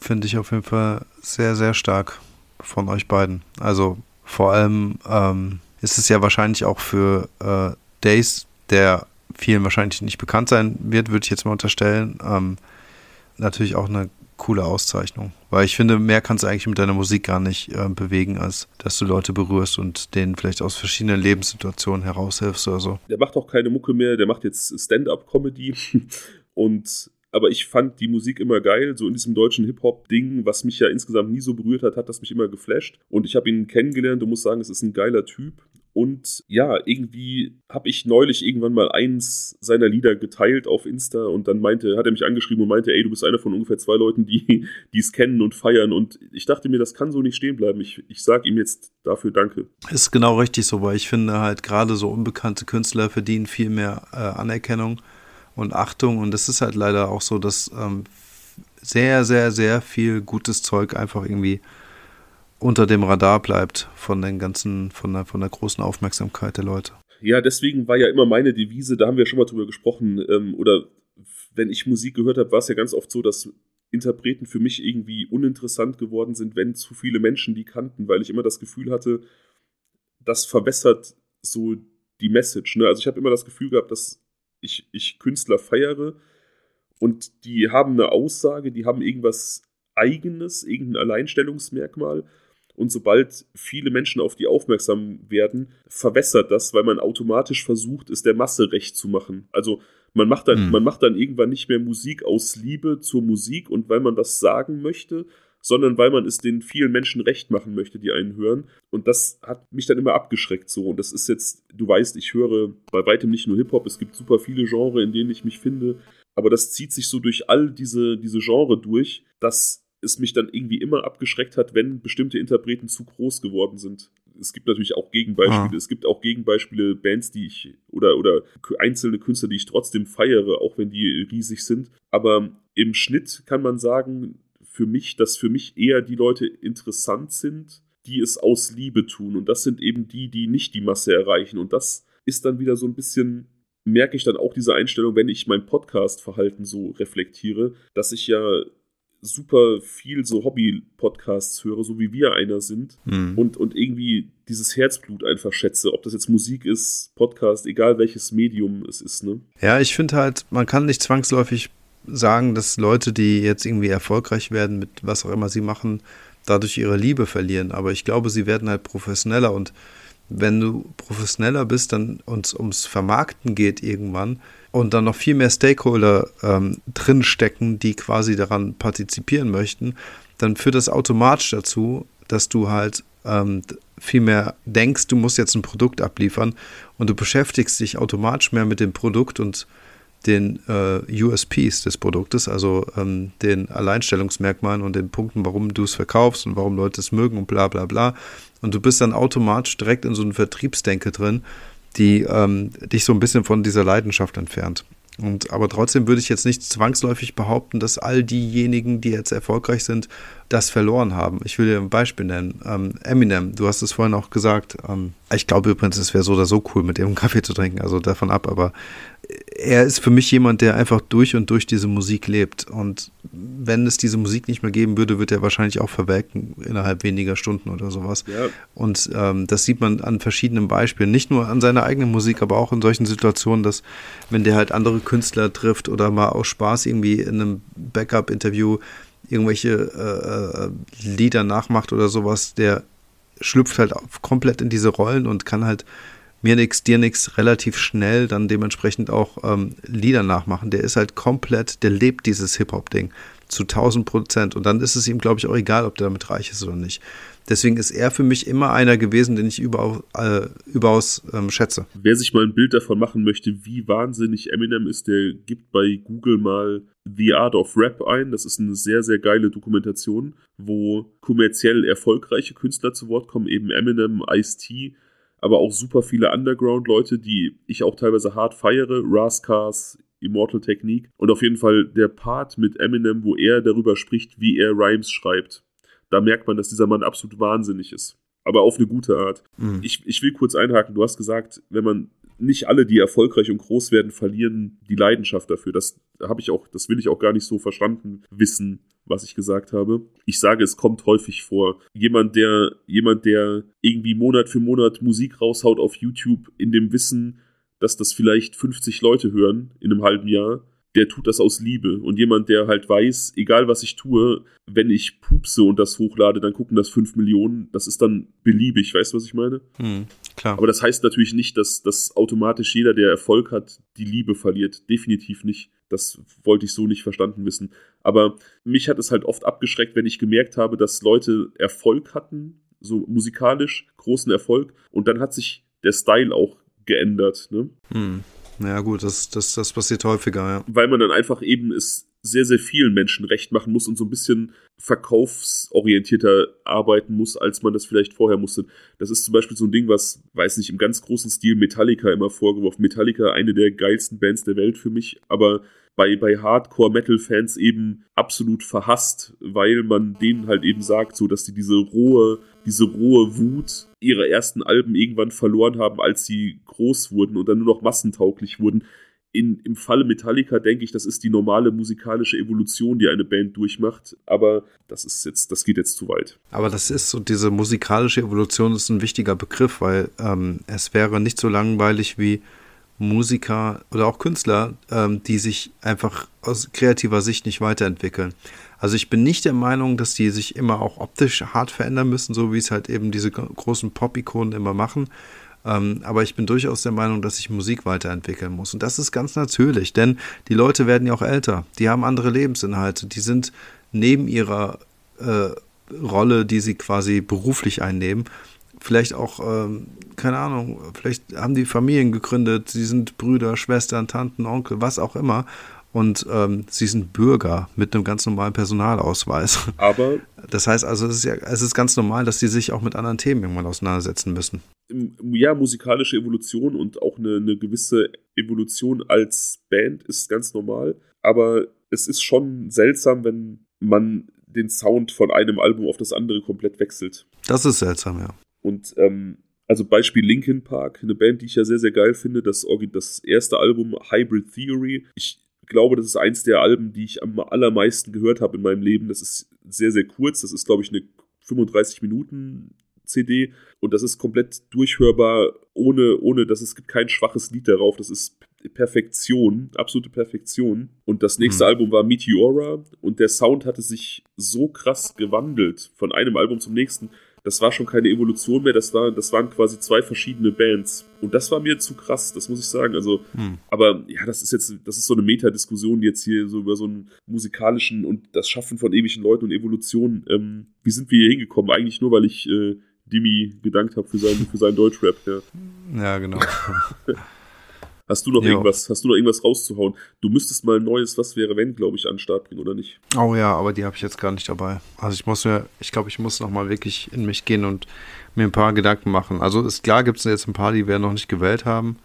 Finde ich auf jeden Fall sehr, sehr stark von euch beiden. Also vor allem ähm, ist es ja wahrscheinlich auch für äh, Days, der vielen wahrscheinlich nicht bekannt sein wird, würde ich jetzt mal unterstellen, ähm, natürlich auch eine coole Auszeichnung. Weil ich finde, mehr kannst du eigentlich mit deiner Musik gar nicht äh, bewegen, als dass du Leute berührst und denen vielleicht aus verschiedenen Lebenssituationen heraushilfst oder so. Der macht auch keine Mucke mehr, der macht jetzt Stand-up-Comedy und aber ich fand die Musik immer geil, so in diesem deutschen Hip-Hop-Ding, was mich ja insgesamt nie so berührt hat, hat das mich immer geflasht. Und ich habe ihn kennengelernt und muss sagen, es ist ein geiler Typ. Und ja, irgendwie habe ich neulich irgendwann mal eins seiner Lieder geteilt auf Insta und dann meinte, hat er mich angeschrieben und meinte, ey, du bist einer von ungefähr zwei Leuten, die es kennen und feiern. Und ich dachte mir, das kann so nicht stehen bleiben. Ich, ich sage ihm jetzt dafür Danke. Ist genau richtig so, weil ich finde halt gerade so unbekannte Künstler verdienen viel mehr äh, Anerkennung und Achtung. Und es ist halt leider auch so, dass ähm, sehr, sehr, sehr viel gutes Zeug einfach irgendwie unter dem Radar bleibt von den ganzen, von der, von der großen Aufmerksamkeit der Leute. Ja, deswegen war ja immer meine Devise, da haben wir schon mal drüber gesprochen, ähm, oder wenn ich Musik gehört habe, war es ja ganz oft so, dass Interpreten für mich irgendwie uninteressant geworden sind, wenn zu viele Menschen die kannten, weil ich immer das Gefühl hatte, das verwässert so die Message. Ne? Also ich habe immer das Gefühl gehabt, dass ich, ich Künstler feiere und die haben eine Aussage, die haben irgendwas Eigenes, irgendein Alleinstellungsmerkmal und sobald viele Menschen auf die aufmerksam werden, verwässert das, weil man automatisch versucht, es der Masse recht zu machen. Also man macht dann, mhm. man macht dann irgendwann nicht mehr Musik aus Liebe zur Musik und weil man das sagen möchte, sondern weil man es den vielen Menschen recht machen möchte, die einen hören. Und das hat mich dann immer abgeschreckt so. Und das ist jetzt, du weißt, ich höre bei weitem nicht nur Hip-Hop, es gibt super viele Genres, in denen ich mich finde. Aber das zieht sich so durch all diese, diese Genre durch, dass es mich dann irgendwie immer abgeschreckt hat, wenn bestimmte Interpreten zu groß geworden sind. Es gibt natürlich auch Gegenbeispiele. Ah. Es gibt auch Gegenbeispiele, Bands, die ich oder, oder einzelne Künstler, die ich trotzdem feiere, auch wenn die riesig sind. Aber im Schnitt kann man sagen, für mich, dass für mich eher die Leute interessant sind, die es aus Liebe tun. Und das sind eben die, die nicht die Masse erreichen. Und das ist dann wieder so ein bisschen merke ich dann auch diese Einstellung, wenn ich mein Podcast-Verhalten so reflektiere, dass ich ja super viel so Hobby-Podcasts höre, so wie wir einer sind mhm. und, und irgendwie dieses Herzblut einfach schätze, ob das jetzt Musik ist, Podcast, egal welches Medium es ist, ne? Ja, ich finde halt, man kann nicht zwangsläufig sagen, dass Leute, die jetzt irgendwie erfolgreich werden mit was auch immer sie machen, dadurch ihre Liebe verlieren, aber ich glaube, sie werden halt professioneller und wenn du professioneller bist dann und ums Vermarkten geht irgendwann, und dann noch viel mehr Stakeholder ähm, drinstecken, die quasi daran partizipieren möchten, dann führt das automatisch dazu, dass du halt ähm, viel mehr denkst, du musst jetzt ein Produkt abliefern und du beschäftigst dich automatisch mehr mit dem Produkt und den äh, USPs des Produktes, also ähm, den Alleinstellungsmerkmalen und den Punkten, warum du es verkaufst und warum Leute es mögen und bla bla bla. Und du bist dann automatisch direkt in so einem Vertriebsdenke drin die ähm, dich so ein bisschen von dieser Leidenschaft entfernt. Und, aber trotzdem würde ich jetzt nicht zwangsläufig behaupten, dass all diejenigen, die jetzt erfolgreich sind, das verloren haben. Ich will dir ein Beispiel nennen. Ähm, Eminem, du hast es vorhin auch gesagt. Ähm, ich glaube übrigens, es wäre so oder so cool, mit ihm Kaffee zu trinken, also davon ab. Aber er ist für mich jemand, der einfach durch und durch diese Musik lebt. Und wenn es diese Musik nicht mehr geben würde, wird er wahrscheinlich auch verwelken innerhalb weniger Stunden oder sowas. Ja. Und ähm, das sieht man an verschiedenen Beispielen. Nicht nur an seiner eigenen Musik, aber auch in solchen Situationen, dass wenn der halt andere Künstler trifft oder mal aus Spaß irgendwie in einem Backup-Interview irgendwelche äh, äh Lieder nachmacht oder sowas, der schlüpft halt komplett in diese Rollen und kann halt mir nix, dir nix relativ schnell dann dementsprechend auch ähm, Lieder nachmachen. Der ist halt komplett, der lebt dieses Hip-Hop-Ding Zu 1000 Prozent. Und dann ist es ihm, glaube ich, auch egal, ob der damit reich ist oder nicht. Deswegen ist er für mich immer einer gewesen, den ich überaus, äh, überaus ähm, schätze. Wer sich mal ein Bild davon machen möchte, wie wahnsinnig Eminem ist, der gibt bei Google mal The Art of Rap ein. Das ist eine sehr, sehr geile Dokumentation, wo kommerziell erfolgreiche Künstler zu Wort kommen, eben Eminem, Ice-T, aber auch super viele Underground-Leute, die ich auch teilweise hart feiere. Rascars, Immortal Technique. Und auf jeden Fall der Part mit Eminem, wo er darüber spricht, wie er Rhymes schreibt da merkt man, dass dieser Mann absolut wahnsinnig ist. Aber auf eine gute Art. Mhm. Ich, ich will kurz einhaken. Du hast gesagt, wenn man nicht alle, die erfolgreich und groß werden, verlieren die Leidenschaft dafür. Das habe ich auch, das will ich auch gar nicht so verstanden wissen, was ich gesagt habe. Ich sage, es kommt häufig vor. Jemand, der, jemand, der irgendwie Monat für Monat Musik raushaut auf YouTube in dem Wissen, dass das vielleicht 50 Leute hören in einem halben Jahr, der tut das aus Liebe. Und jemand, der halt weiß, egal was ich tue, wenn ich pupse und das hochlade, dann gucken das fünf Millionen. Das ist dann beliebig, weißt du, was ich meine? Hm, klar. Aber das heißt natürlich nicht, dass, dass automatisch jeder, der Erfolg hat, die Liebe verliert. Definitiv nicht. Das wollte ich so nicht verstanden wissen. Aber mich hat es halt oft abgeschreckt, wenn ich gemerkt habe, dass Leute Erfolg hatten, so musikalisch, großen Erfolg. Und dann hat sich der Style auch geändert. Ne? Hm. Ja, gut, das, das, das passiert häufiger, ja. Weil man dann einfach eben es sehr, sehr vielen Menschen recht machen muss und so ein bisschen verkaufsorientierter arbeiten muss, als man das vielleicht vorher musste. Das ist zum Beispiel so ein Ding, was, weiß nicht, im ganz großen Stil Metallica immer vorgeworfen. Metallica, eine der geilsten Bands der Welt für mich, aber bei, bei Hardcore-Metal-Fans eben absolut verhasst, weil man denen halt eben sagt, so dass die diese rohe, diese rohe Wut ihrer ersten Alben irgendwann verloren haben, als sie groß wurden und dann nur noch massentauglich wurden. In, Im Falle Metallica denke ich, das ist die normale musikalische Evolution, die eine Band durchmacht. Aber das ist jetzt, das geht jetzt zu weit. Aber das ist so, diese musikalische Evolution ist ein wichtiger Begriff, weil ähm, es wäre nicht so langweilig wie Musiker oder auch Künstler, ähm, die sich einfach aus kreativer Sicht nicht weiterentwickeln. Also ich bin nicht der Meinung, dass die sich immer auch optisch hart verändern müssen, so wie es halt eben diese großen Pop-Ikonen immer machen. Ähm, aber ich bin durchaus der Meinung, dass sich Musik weiterentwickeln muss. Und das ist ganz natürlich, denn die Leute werden ja auch älter. Die haben andere Lebensinhalte. Die sind neben ihrer äh, Rolle, die sie quasi beruflich einnehmen, vielleicht auch, ähm, keine Ahnung, vielleicht haben die Familien gegründet, sie sind Brüder, Schwestern, Tanten, Onkel, was auch immer. Und ähm, sie sind Bürger mit einem ganz normalen Personalausweis. Aber. Das heißt also, es ist ja, es ist ganz normal, dass sie sich auch mit anderen Themen irgendwann auseinandersetzen müssen. Ja, musikalische Evolution und auch eine, eine gewisse Evolution als Band ist ganz normal. Aber es ist schon seltsam, wenn man den Sound von einem Album auf das andere komplett wechselt. Das ist seltsam, ja. Und ähm, also Beispiel Linkin Park, eine Band, die ich ja sehr, sehr geil finde, das, das erste Album Hybrid Theory. Ich glaube, das ist eins der Alben, die ich am allermeisten gehört habe in meinem Leben. Das ist sehr, sehr kurz. Das ist, glaube ich, eine 35 Minuten CD und das ist komplett durchhörbar, ohne, ohne, dass es gibt kein schwaches Lied darauf. Das ist Perfektion, absolute Perfektion. Und das nächste mhm. Album war Meteora und der Sound hatte sich so krass gewandelt von einem Album zum nächsten das war schon keine Evolution mehr, das, war, das waren quasi zwei verschiedene Bands. Und das war mir zu krass, das muss ich sagen. Also, hm. aber ja, das ist jetzt, das ist so eine Metadiskussion jetzt hier so über so einen musikalischen und das Schaffen von ewigen Leuten und Evolution. Ähm, wie sind wir hier hingekommen? Eigentlich nur, weil ich äh, Dimi gedankt habe für seinen, für seinen Deutschrap, ja. Ja, genau. Hast du noch irgendwas, hast du noch irgendwas rauszuhauen? Du müsstest mal ein neues Was wäre wenn, glaube ich, an den Start bringen, oder nicht? Oh ja, aber die habe ich jetzt gar nicht dabei. Also ich muss ja, ich glaube, ich muss noch mal wirklich in mich gehen und mir ein paar Gedanken machen. Also ist klar, gibt es jetzt ein paar, die wir noch nicht gewählt haben.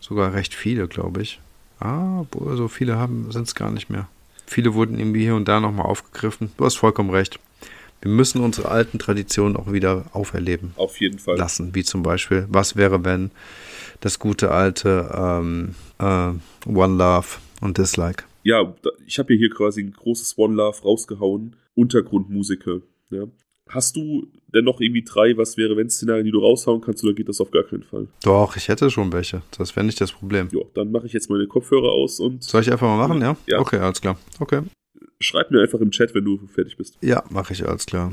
Sogar recht viele, glaube ich. Ah, so viele haben sind es gar nicht mehr. Viele wurden irgendwie hier und da nochmal aufgegriffen. Du hast vollkommen recht. Wir müssen unsere alten Traditionen auch wieder auferleben. Auf jeden Fall. Lassen, wie zum Beispiel, was wäre, wenn das gute alte ähm, äh, One Love und Dislike. Ja, ich habe hier quasi ein großes One Love rausgehauen. Untergrundmusiker. Ja. Hast du denn noch irgendwie drei, was wäre, wenn Szenarien, die du raushauen kannst, oder geht das auf gar keinen Fall? Doch, ich hätte schon welche. Das wäre nicht das Problem. Ja, dann mache ich jetzt meine Kopfhörer aus und. Soll ich einfach mal machen, ja? Ja. Okay, alles klar. Okay. Schreib mir einfach im Chat, wenn du fertig bist. Ja, mache ich, alles klar.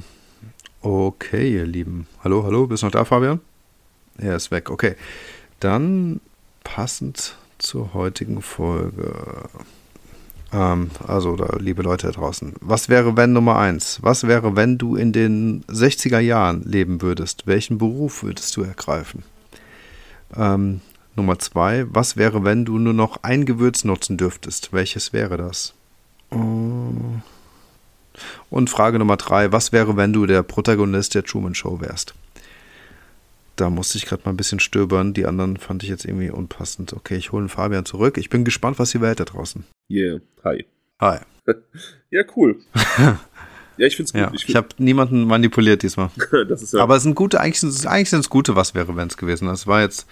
Okay, ihr Lieben. Hallo, hallo, bist du noch da, Fabian? Er ist weg, okay. Dann passend zur heutigen Folge Ähm, also, da, liebe Leute da draußen. Was wäre, wenn Nummer eins? Was wäre, wenn du in den 60er Jahren leben würdest? Welchen Beruf würdest du ergreifen? Ähm, Nummer zwei. Was wäre, wenn du nur noch ein Gewürz nutzen dürftest? Welches wäre das? Und Frage Nummer drei. Was wäre, wenn du der Protagonist der Truman Show wärst? Da musste ich gerade mal ein bisschen stöbern. Die anderen fand ich jetzt irgendwie unpassend. Okay, ich hole Fabian zurück. Ich bin gespannt, was die Welt da draußen. Yeah, hi. Hi. ja, cool. ja, ich finde es gut. Ja, ich, ich habe niemanden manipuliert diesmal. das ist ja Aber es sind gute, eigentlich sind es eigentlich sind's gute Was wäre, wenn es gewesen. Das war jetzt,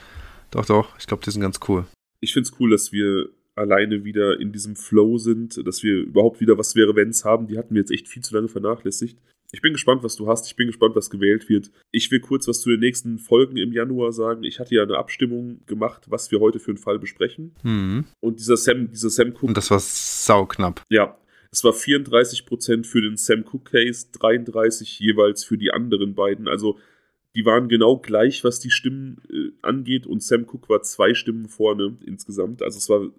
doch, doch, ich glaube, die sind ganz cool. ich finde es cool, dass wir alleine wieder in diesem Flow sind, dass wir überhaupt wieder was wäre, wenn es haben. Die hatten wir jetzt echt viel zu lange vernachlässigt. Ich bin gespannt, was du hast. Ich bin gespannt, was gewählt wird. Ich will kurz was zu den nächsten Folgen im Januar sagen. Ich hatte ja eine Abstimmung gemacht, was wir heute für einen Fall besprechen. Mhm. Und dieser Sam, dieser Sam Cook, Und das war sauknapp. ja, es war 34% für den Sam Cook Case, 33% jeweils für die anderen beiden. Also die waren genau gleich, was die Stimmen äh, angeht. Und Sam Cook war zwei Stimmen vorne insgesamt. Also es war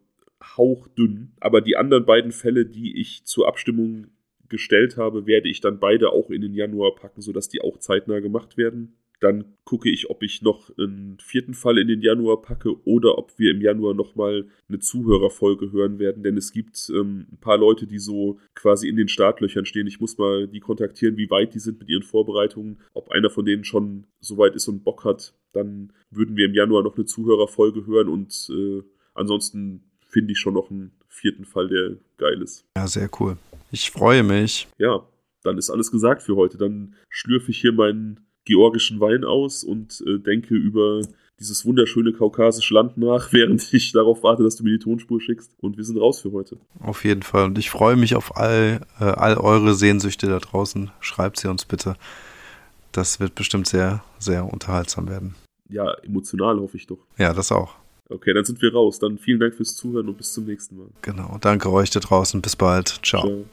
hauchdünn. Aber die anderen beiden Fälle, die ich zur Abstimmung gestellt habe, werde ich dann beide auch in den Januar packen, sodass die auch zeitnah gemacht werden. Dann gucke ich, ob ich noch einen vierten Fall in den Januar packe oder ob wir im Januar nochmal eine Zuhörerfolge hören werden. Denn es gibt ähm, ein paar Leute, die so quasi in den Startlöchern stehen. Ich muss mal die kontaktieren, wie weit die sind mit ihren Vorbereitungen. Ob einer von denen schon so weit ist und Bock hat, dann würden wir im Januar noch eine Zuhörerfolge hören. Und äh, ansonsten finde ich schon noch einen vierten Fall, der geil ist. Ja, sehr cool. Ich freue mich. Ja, dann ist alles gesagt für heute. Dann schlürfe ich hier meinen georgischen Wein aus und äh, denke über dieses wunderschöne kaukasische Land nach, während ich darauf warte, dass du mir die Tonspur schickst. Und wir sind raus für heute. Auf jeden Fall. Und ich freue mich auf all, äh, all eure Sehnsüchte da draußen. Schreibt sie uns bitte. Das wird bestimmt sehr, sehr unterhaltsam werden. Ja, emotional hoffe ich doch. Ja, das auch. Okay, dann sind wir raus. Dann vielen Dank fürs Zuhören und bis zum nächsten Mal. Genau. Danke euch da draußen. Bis bald. Ciao. Ciao.